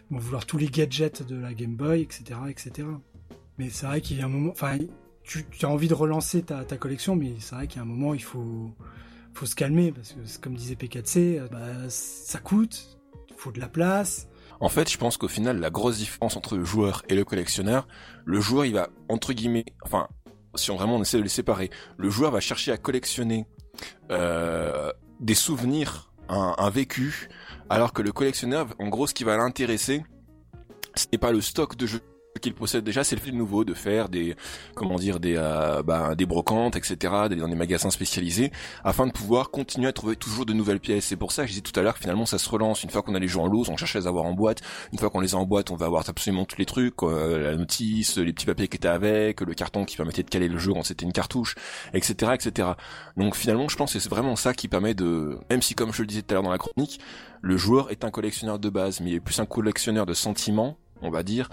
vont vouloir tous les gadgets de la Game Boy, etc., etc. Mais c'est vrai qu'il y a un moment, enfin, tu, as envie de relancer ta, collection, mais c'est vrai qu'il y a un moment il faut faut se calmer parce que comme disait P4C, euh, bah, ça coûte, il faut de la place. En fait, je pense qu'au final, la grosse différence entre le joueur et le collectionneur, le joueur, il va, entre guillemets, enfin, si on vraiment on essaie de les séparer, le joueur va chercher à collectionner euh, des souvenirs, un, un vécu, alors que le collectionneur, en gros, ce qui va l'intéresser, ce n'est pas le stock de jeux qu'il possède déjà, c'est le fait de nouveau de faire des, comment dire, des, euh, bah, des brocantes, etc., d'aller dans des magasins spécialisés, afin de pouvoir continuer à trouver toujours de nouvelles pièces. C'est pour ça que je disais tout à l'heure que finalement ça se relance. Une fois qu'on a les jeux en loose, on cherche à les avoir en boîte. Une fois qu'on les a en boîte, on va avoir absolument tous les trucs, euh, la notice, les petits papiers qui étaient avec, le carton qui permettait de caler le jeu quand c'était une cartouche, etc., etc. Donc finalement, je pense que c'est vraiment ça qui permet de, même si comme je le disais tout à l'heure dans la chronique, le joueur est un collectionneur de base, mais il est plus un collectionneur de sentiments, on va dire,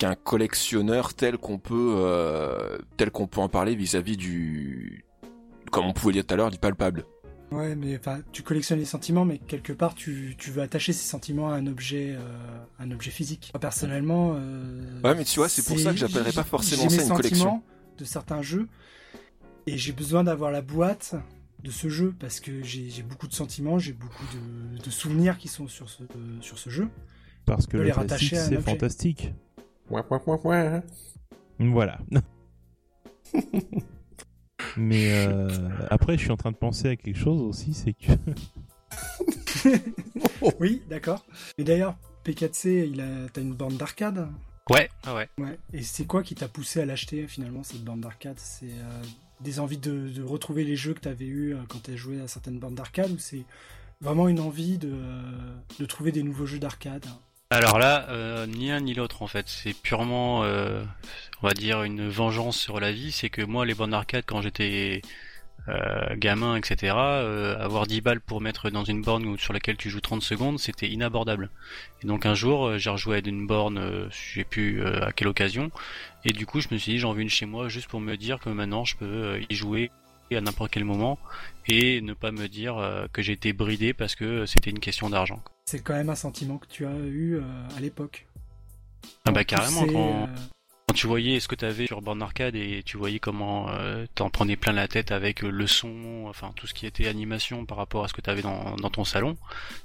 qu'un collectionneur tel qu'on peut, euh, tel qu'on peut en parler vis-à-vis du, comme on pouvait dire tout à l'heure, du palpable. Ouais, mais enfin, tu collectionnes les sentiments, mais quelque part, tu, tu veux attacher ces sentiments à un objet, euh, un objet physique. Moi, personnellement, euh, Ouais, mais tu vois, c'est pour ça que j'appellerais pas forcément ça une collection. sentiments de certains jeux, et j'ai besoin d'avoir la boîte de ce jeu parce que j'ai beaucoup de sentiments, j'ai beaucoup de, de souvenirs qui sont sur ce, euh, sur ce jeu. Parce que le les classique, rattacher c'est objet. fantastique. Ouais, ouais, ouais, ouais. Voilà. Mais euh, après, je suis en train de penser à quelque chose aussi, c'est que Oui, d'accord. Mais d'ailleurs, P4C, il a, t'as une borne d'arcade? Ouais, ah ouais. Ouais. Et c'est quoi qui t'a poussé à l'acheter finalement cette borne d'arcade? C'est euh, des envies de, de retrouver les jeux que t'avais eu euh, quand t'as joué à certaines bornes d'arcade ou c'est vraiment une envie de, euh, de trouver des nouveaux jeux d'arcade? Alors là, euh, ni un ni l'autre en fait. C'est purement, euh, on va dire, une vengeance sur la vie. C'est que moi, les bornes d'arcade, quand j'étais euh, gamin, etc., euh, avoir 10 balles pour mettre dans une borne sur laquelle tu joues 30 secondes, c'était inabordable. Et donc un jour, euh, j'ai rejoué à une borne, euh, je sais plus à quelle occasion, et du coup, je me suis dit, j'en veux une chez moi juste pour me dire que maintenant, je peux y jouer à n'importe quel moment et ne pas me dire euh, que j'ai été bridé parce que c'était une question d'argent. C'est quand même un sentiment que tu as eu euh, à l'époque. Ah bah carrément, quand, euh, quand tu voyais ce que t'avais sur borne arcade et tu voyais comment euh, t'en prenais plein la tête avec le son, enfin tout ce qui était animation par rapport à ce que t'avais dans, dans ton salon,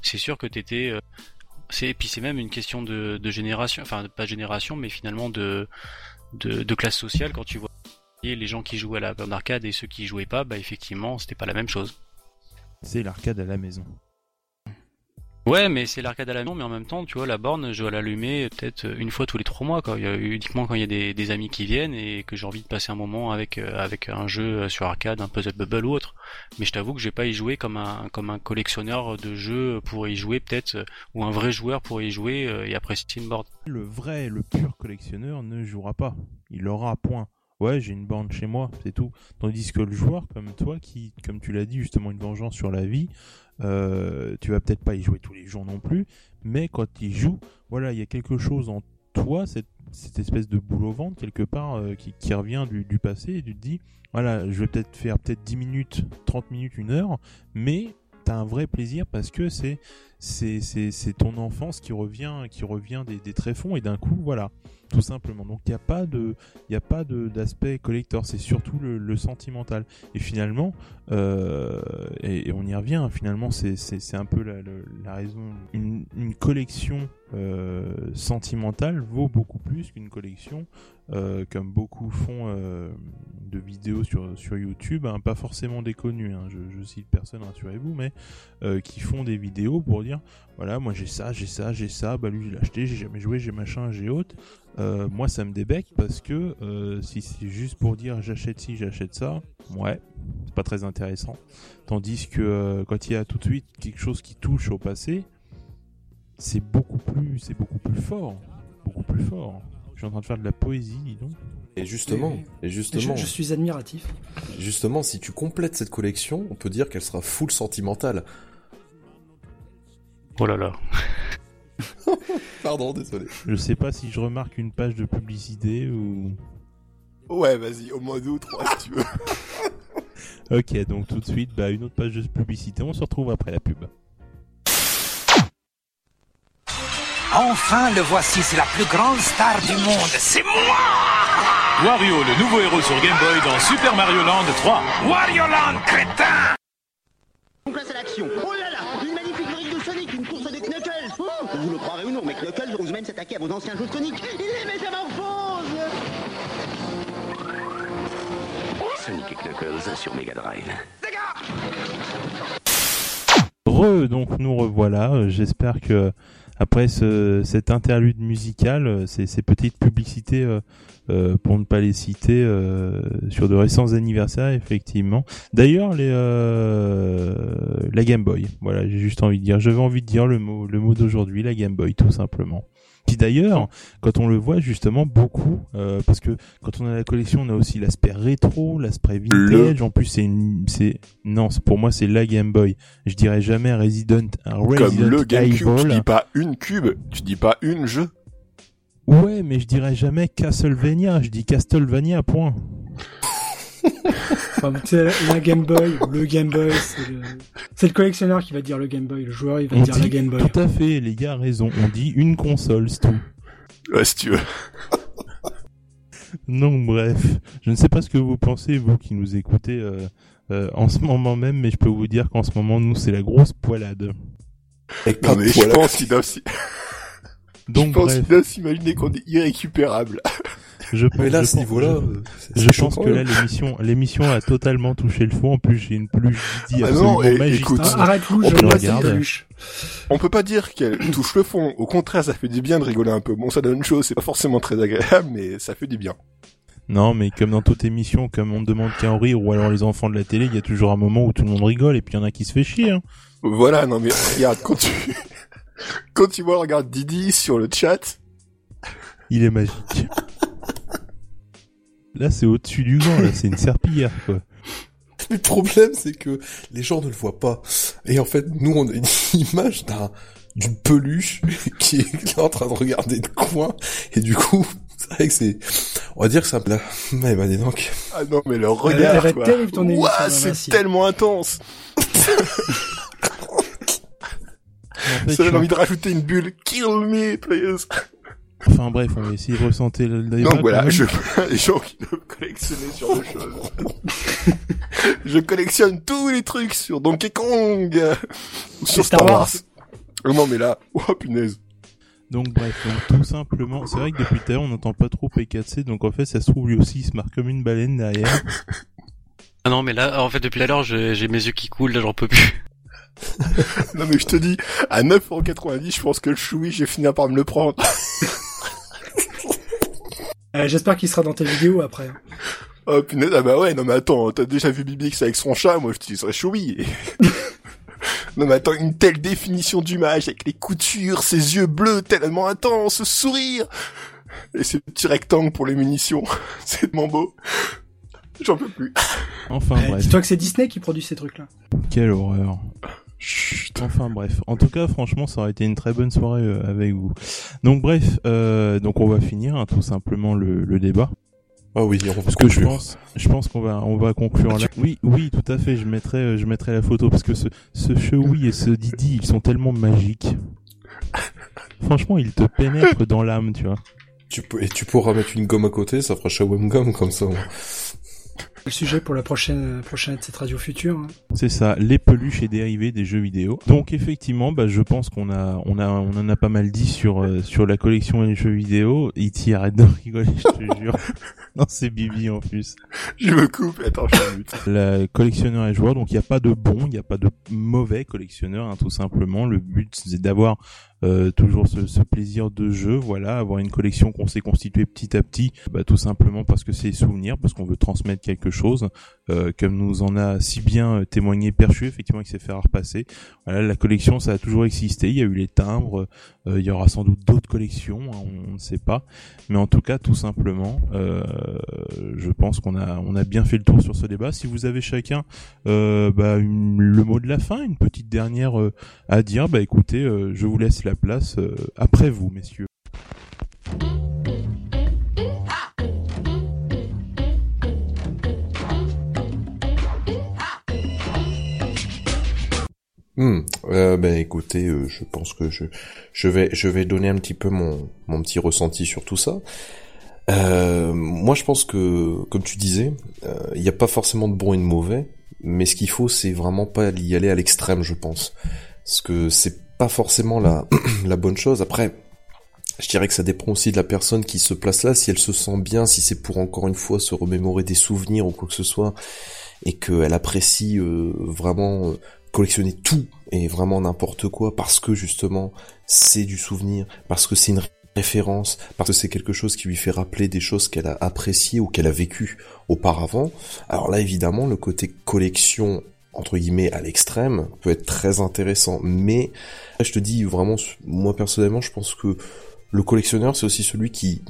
c'est sûr que t'étais... Euh, c'est, et puis c'est même une question de, de génération, enfin pas génération, mais finalement de, de, de classe sociale quand tu vois les gens qui jouaient à la borne arcade et ceux qui jouaient pas, bah effectivement c'était pas la même chose. c'est l'arcade à la maison. Ouais, mais c'est l'arcade à la maison, mais en même temps, tu vois, la borne, je dois l'allumer peut-être une fois tous les trois mois, quoi. Il y a uniquement quand il y a des, des amis qui viennent et que j'ai envie de passer un moment avec euh, avec un jeu sur arcade, un puzzle bubble ou autre. Mais je t'avoue que je vais pas y jouer comme un comme un collectionneur de jeux pour y jouer peut-être, euh, ou un vrai joueur pour y jouer euh, et apprécier une borne. Le vrai, le pur collectionneur ne jouera pas. Il aura point. Ouais, j'ai une borne chez moi, c'est tout. Tandis que le joueur, comme toi, qui, comme tu l'as dit, justement, une vengeance sur la vie, euh, tu vas peut-être pas y jouer tous les jours non plus, mais quand il joue, voilà, il y a quelque chose en toi, cette, cette espèce de boule au ventre, quelque part, euh, qui, revient du, du passé, et tu te dis, voilà, je vais peut-être faire peut-être 10 minutes, 30 minutes, une heure, mais t'as un vrai plaisir parce que c'est c'est ton enfance qui revient qui revient des, des tréfonds et d'un coup voilà tout simplement. Donc il n'y a pas de il a pas d'aspect collector c'est surtout le, sentimental. Et finalement euh, et, on y revient finalement c'est un peu la, la, raison. Une, collection euh, sentimentale vaut beaucoup plus qu'une collection euh, comme beaucoup font vidéos sur sur YouTube hein, pas forcément déconnues hein, je, je cite personne rassurez-vous mais euh, qui font des vidéos pour dire voilà moi j'ai ça j'ai ça j'ai ça bah lui je l'ai acheté j'ai jamais joué j'ai machin j'ai autre euh, moi ça me débecque parce que euh, si c'est juste pour dire j'achète ci j'achète ça ouais c'est pas très intéressant. Tandis que quand il y a tout de suite quelque chose qui touche au passé c'est beaucoup plus c'est beaucoup plus fort beaucoup plus fort. Je suis en train de faire de la poésie dis donc Et justement, Oui, et je, justement, je suis admiratif. justement, si tu complètes cette collection, on peut dire qu'elle sera full sentimentale. Oh là là. Pardon, désolé. Je sais pas si je remarque une page de publicité ou. Ouais, vas-y, au moins deux ou trois si tu veux. Ok, donc tout de suite, bah, une autre page de publicité. On se retrouve après la pub. Enfin, le voici, c'est la plus grande star du monde. C'est moi Wario, le nouveau héros sur Game Boy dans Super Mario Land 3. Wario Land, crétin On place à l'action. Oh là là, une magnifique brique de Sonic, une course avec Knuckles. Oh, vous le croirez ou non, mais Knuckles ose même s'attaquer à vos anciens jeux de Sonic. Il les métamorphose Sonic et Knuckles sur Mega Drive. Re, donc nous revoilà. Euh, J'espère que après ce, cet interlude musical, euh, ces, ces petites publicités, euh, euh, pour ne pas les citer, euh, sur de récents anniversaires, effectivement. D'ailleurs, les euh, la Game Boy. Voilà, j'ai juste envie de dire. J'avais envie de dire le mot, le mot d'aujourd'hui, la Game Boy, tout simplement. Puis d'ailleurs, quand on le voit justement beaucoup, euh, parce que quand on a la collection, on a aussi l'aspect rétro, l'aspect vintage. En plus, c'est une, c'est non, pour moi, c'est la Game Boy. Je dirais jamais Resident, Resident Comme le GameCube, tu dis pas une cube, tu dis pas une jeu. Ouais, mais je dirais jamais Castlevania. Je dis Castlevania. Point. Enfin, la Game Boy, le Game Boy, c'est le... collectionneur qui va dire le Game Boy, le joueur il va On dire la dit Game Boy. tout à fait, les gars, raison. On dit une console, c'est tout. Ouais, si tu veux. Non, bref, je ne sais pas ce que vous pensez, vous qui nous écoutez euh, euh, en ce moment même, mais je peux vous dire qu'en ce moment, nous, c'est la grosse poilade. Non, mais je pense qu'ils doivent s'y- je Donc, pense bref, qu'ils doivent s'imaginer qu'on est irrécupérable. je pense, Mais là, à je ce niveau-là, je- euh, Je pense que là, même. l'émission, l'émission a totalement touché le fond. En plus, j'ai une peluche Didi Ah absolument non, et- magistrale. écoute, Ah, arrête Lou, On je peut peluche. On peut pas dire qu'elle touche le fond. Au contraire, ça fait du bien de rigoler un peu. Bon, ça donne une chose, c'est pas forcément très agréable, mais ça fait du bien. Non, mais comme dans toute émission, comme on ne demande qu'à en rire, ou alors les enfants de la télé, il y a toujours un moment où tout le monde rigole, et puis il y en a qui se fait chier. Hein. Voilà, non mais regarde, quand tu, quand tu vois, regarde Didi sur le chat, Il est magique. Là, c'est au-dessus du gant, là, c'est une serpillière, quoi. Le problème, c'est que les gens ne le voient pas. Et en fait, nous, on a une image d'un d'une peluche qui est là en train de regarder de coin. Et du coup, c'est vrai que c'est... On va dire que ça... Là... Ouais, bah dis donc. ah non mais le regard, quoi. terrible, ton émission, Ouah, c'est tellement intense. Suis envie de rajouter une bulle. Kill me, please. Enfin bref, on va essayer de ressentir le débat. Donc voilà, je les gens qui doivent collectionner sur le choses. je collectionne tous les trucs sur Donkey Kong, ou sur Star Star Wars. Wars. Oh non mais là, oh punaise. Donc bref, donc tout simplement, c'est vrai que depuis tout à l'heure on n'entend pas trop P4C, donc en fait ça se trouve lui aussi il se marque comme une baleine derrière. Ah non, mais là, en fait, depuis tout à l'heure, j'ai mes yeux qui coulent, là, j'en peux plus. Non mais je te dis, à 9,90€, je pense que le choui, j'ai fini par me le prendre. Euh, J'espère qu'il sera dans tes vidéos après. Oh punaise, ah bah ouais, non mais attends, t'as déjà vu Bibix avec son chat, moi je t'utiliserais choui. non mais attends, une telle définition d'image, avec les coutures, ses yeux bleus tellement intenses, ce sourire, et ces petits rectangles pour les munitions, c'est tellement beau. J'en peux plus. Enfin Euh, bref, Dis-toi que c'est Disney qui produit ces trucs-là. quelle horreur. Chut. Enfin bref, en tout cas franchement ça aurait été une très bonne soirée euh, avec vous. Donc bref, euh, donc on va finir hein, tout simplement le, le débat. Ah oui, on va Parce que je pense, je pense qu'on va, on va conclure là. Oui, oui, tout à fait. Je mettrai, euh, je mettrai la photo parce que ce, ce Chewie et ce Didi, ils sont tellement magiques. Franchement, ils te pénètrent dans l'âme, tu vois. Tu peux... Et tu pourras mettre une gomme à côté, ça fera Shawam Gum comme ça. Le sujet pour la prochaine, prochaine de cette radio future. hein. C'est ça, les peluches et dérivés des jeux vidéo. Donc effectivement, bah, je pense qu'on a, on a, on en a pas mal dit sur euh, sur la collection et les jeux vidéo. E.T. arrête de rigoler, je te jure. Non, c'est Bibi en plus. Je me coupe, attends, je mute. La collectionneur et joueur, donc il n'y a pas de bon, il n'y a pas de mauvais collectionneur, hein, tout simplement. Le but c'est d'avoir euh, toujours ce, plaisir de jeu, voilà, avoir une collection qu'on s'est constituée petit à petit, bah, tout simplement parce que c'est souvenirs, parce qu'on veut transmettre quelque chose. Euh, comme nous en a si bien euh, témoigné Perchu, effectivement, qui s'est fait repasser. Voilà, la collection, ça a toujours existé. Il y a eu les timbres, euh, il y aura sans doute d'autres collections, hein, on, ne sait pas. Mais en tout cas, tout simplement, je pense qu'on a, on a bien fait le tour sur ce débat. Si vous avez chacun bah, le mot de la fin, une petite dernière à dire, bah écoutez, je vous laisse la place après vous, messieurs. Euh, ben écoutez, euh, je pense que je je vais je vais donner un petit peu mon mon petit ressenti sur tout ça. Euh, moi, je pense que, comme tu disais, il n'y a pas forcément de bon et de mauvais, mais ce qu'il faut, c'est vraiment pas y aller à l'extrême, je pense, parce que c'est pas forcément la la bonne chose. Après, je dirais que ça dépend aussi de la personne qui se place là, si elle se sent bien, si c'est pour encore une fois se remémorer des souvenirs ou quoi que ce soit, et qu'elle apprécie vraiment collectionner tout et vraiment n'importe quoi parce que justement c'est du souvenir, parce que c'est une référence, parce que c'est quelque chose qui lui fait rappeler des choses qu'elle a appréciées ou qu'elle a vécues auparavant. Alors là évidemment le côté collection entre guillemets à l'extrême peut être très intéressant mais je te dis vraiment moi personnellement je pense que le collectionneur c'est aussi celui qui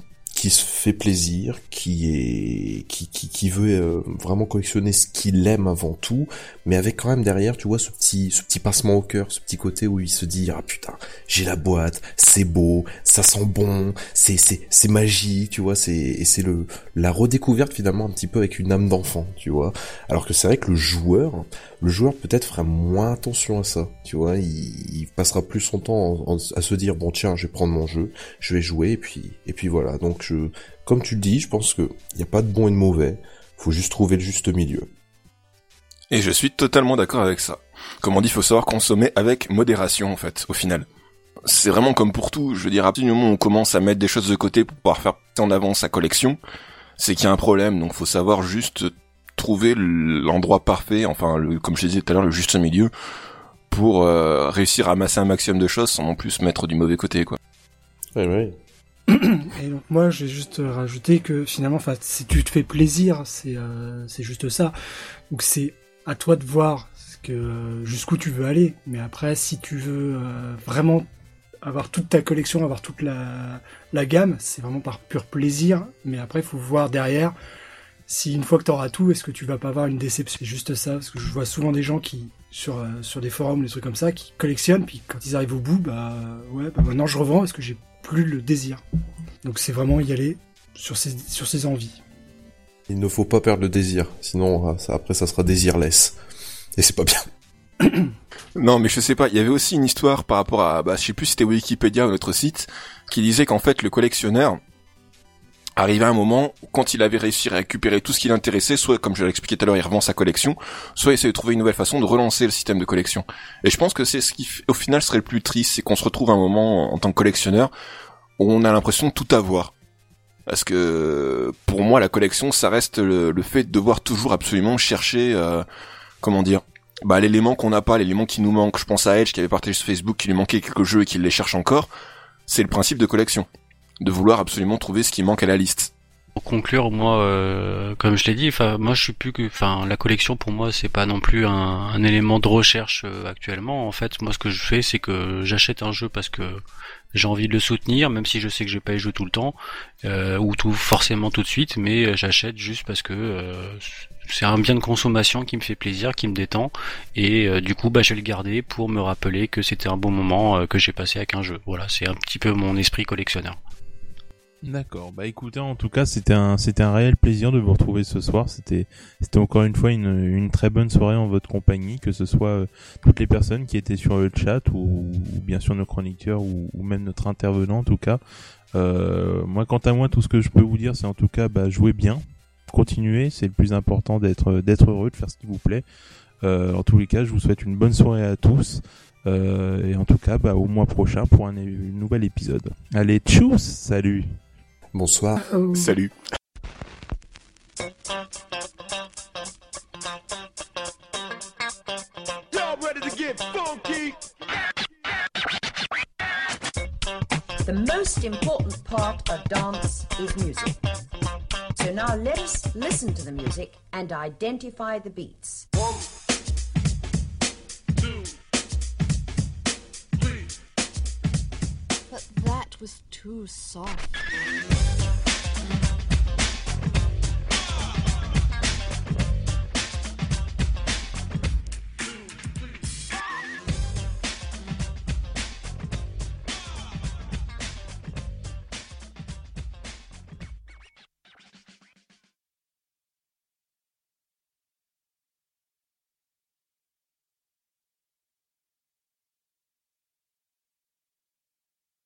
qui se fait plaisir, qui est qui qui, qui veut euh, vraiment collectionner ce qu'il aime avant tout, mais avec quand même derrière, tu vois, ce petit ce petit passement au cœur, ce petit côté où il se dit ah putain, j'ai la boîte, c'est beau, ça sent bon, c'est c'est c'est magique, tu vois, c'est et c'est le la redécouverte finalement un petit peu avec une âme d'enfant, tu vois. Alors que c'est vrai que le joueur, le joueur peut-être fera moins attention à ça, tu vois, il, il passera plus son temps à se dire bon tiens, je vais prendre mon jeu, je vais jouer et puis et puis voilà. Donc comme tu le dis, je pense qu'il n'y a pas de bon et de mauvais. Faut juste trouver le juste milieu. Et je suis totalement d'accord avec ça. Comme on dit, il faut savoir consommer avec modération, en fait, au final. C'est vraiment comme pour tout. Je veux dire, à partir du moment où on commence à mettre des choses de côté pour pouvoir faire en avant sa collection, c'est qu'il y a un problème. Donc, faut savoir juste trouver l'endroit parfait, enfin, le, comme je disais tout à l'heure, le juste milieu, pour euh, réussir à amasser un maximum de choses sans non plus se mettre du mauvais côté, quoi. Ouais, ouais. Et donc moi, je vais juste rajouter que finalement, si tu te fais plaisir, c'est euh, c'est juste ça. Donc c'est à toi de voir ce que jusqu'où tu veux aller. Mais après, si tu veux euh, vraiment avoir toute ta collection, avoir toute la, gamme, c'est vraiment par pur plaisir. Mais après, il faut voir derrière si une fois que tu auras tout, est-ce que tu vas pas avoir une déception C'est juste ça, parce que je vois souvent des gens qui sur euh, sur des forums, des trucs comme ça, qui collectionnent, puis quand ils arrivent au bout, bah ouais, bah maintenant je revends, est-ce que j'ai plus le désir. Donc c'est vraiment y aller sur ses, sur ses envies. Il ne faut pas perdre le désir, sinon euh, ça, après ça sera désirless. Et c'est pas bien. non, mais je sais pas, il y avait aussi une histoire par rapport à, bah, je sais plus si c'était Wikipédia ou notre site, qui disait qu'en fait le collectionneur arrivait à un moment quand il avait réussi à récupérer tout ce qui l'intéressait, soit comme je l'ai expliqué tout à l'heure, il revend sa collection, soit il essaie de trouver une nouvelle façon de relancer le système de collection. Et je pense que c'est ce qui, au final, serait le plus triste, c'est qu'on se retrouve à un moment en tant que collectionneur où on a l'impression de tout avoir. Parce que pour moi, la collection, ça reste le, fait de devoir toujours absolument chercher, euh, comment dire, bah l'élément qu'on n'a pas, l'élément qui nous manque. Je pense à Edge qui avait partagé sur Facebook qu'il lui manquait quelques jeux et qu'il les cherche encore. C'est le principe de collection, de vouloir absolument trouver ce qui manque à la liste. Pour conclure, moi, euh, comme je l'ai dit, moi, je suis plus que, enfin, la collection pour moi, c'est pas non plus un, élément de recherche euh, actuellement. En fait, moi, ce que je fais, c'est que j'achète un jeu parce que j'ai envie de le soutenir, même si je sais que je vais pas y jouer tout le temps euh, ou tout forcément tout de suite, mais j'achète juste parce que c'est un bien de consommation qui me fait plaisir, qui me détend, et du coup, bah, je vais le garder pour me rappeler que c'était un bon moment que j'ai passé avec un jeu. Voilà, c'est un petit peu mon esprit collectionneur. D'accord. Bah écoutez, en tout cas, c'était un c'était un réel plaisir de vous retrouver ce soir. C'était c'était encore une fois une, très bonne soirée en votre compagnie, que ce soit euh, toutes les personnes qui étaient sur le chat ou, bien sûr nos chroniqueurs ou, même notre intervenant en tout cas. Euh, moi, quant à moi, tout ce que je peux vous dire, c'est en tout cas, bah jouez bien, continuez. C'est le plus important d'être d'être heureux, de faire ce qui vous plaît. Euh, en tous les cas, je vous souhaite une bonne soirée à tous. Et en tout cas, bah, au mois prochain pour un, un nouvel épisode. Allez, tchuss, salut Bonsoir. Oh. Salut. The most important part of dance is music. So now let us listen to the music and identify the beats. But was too soft.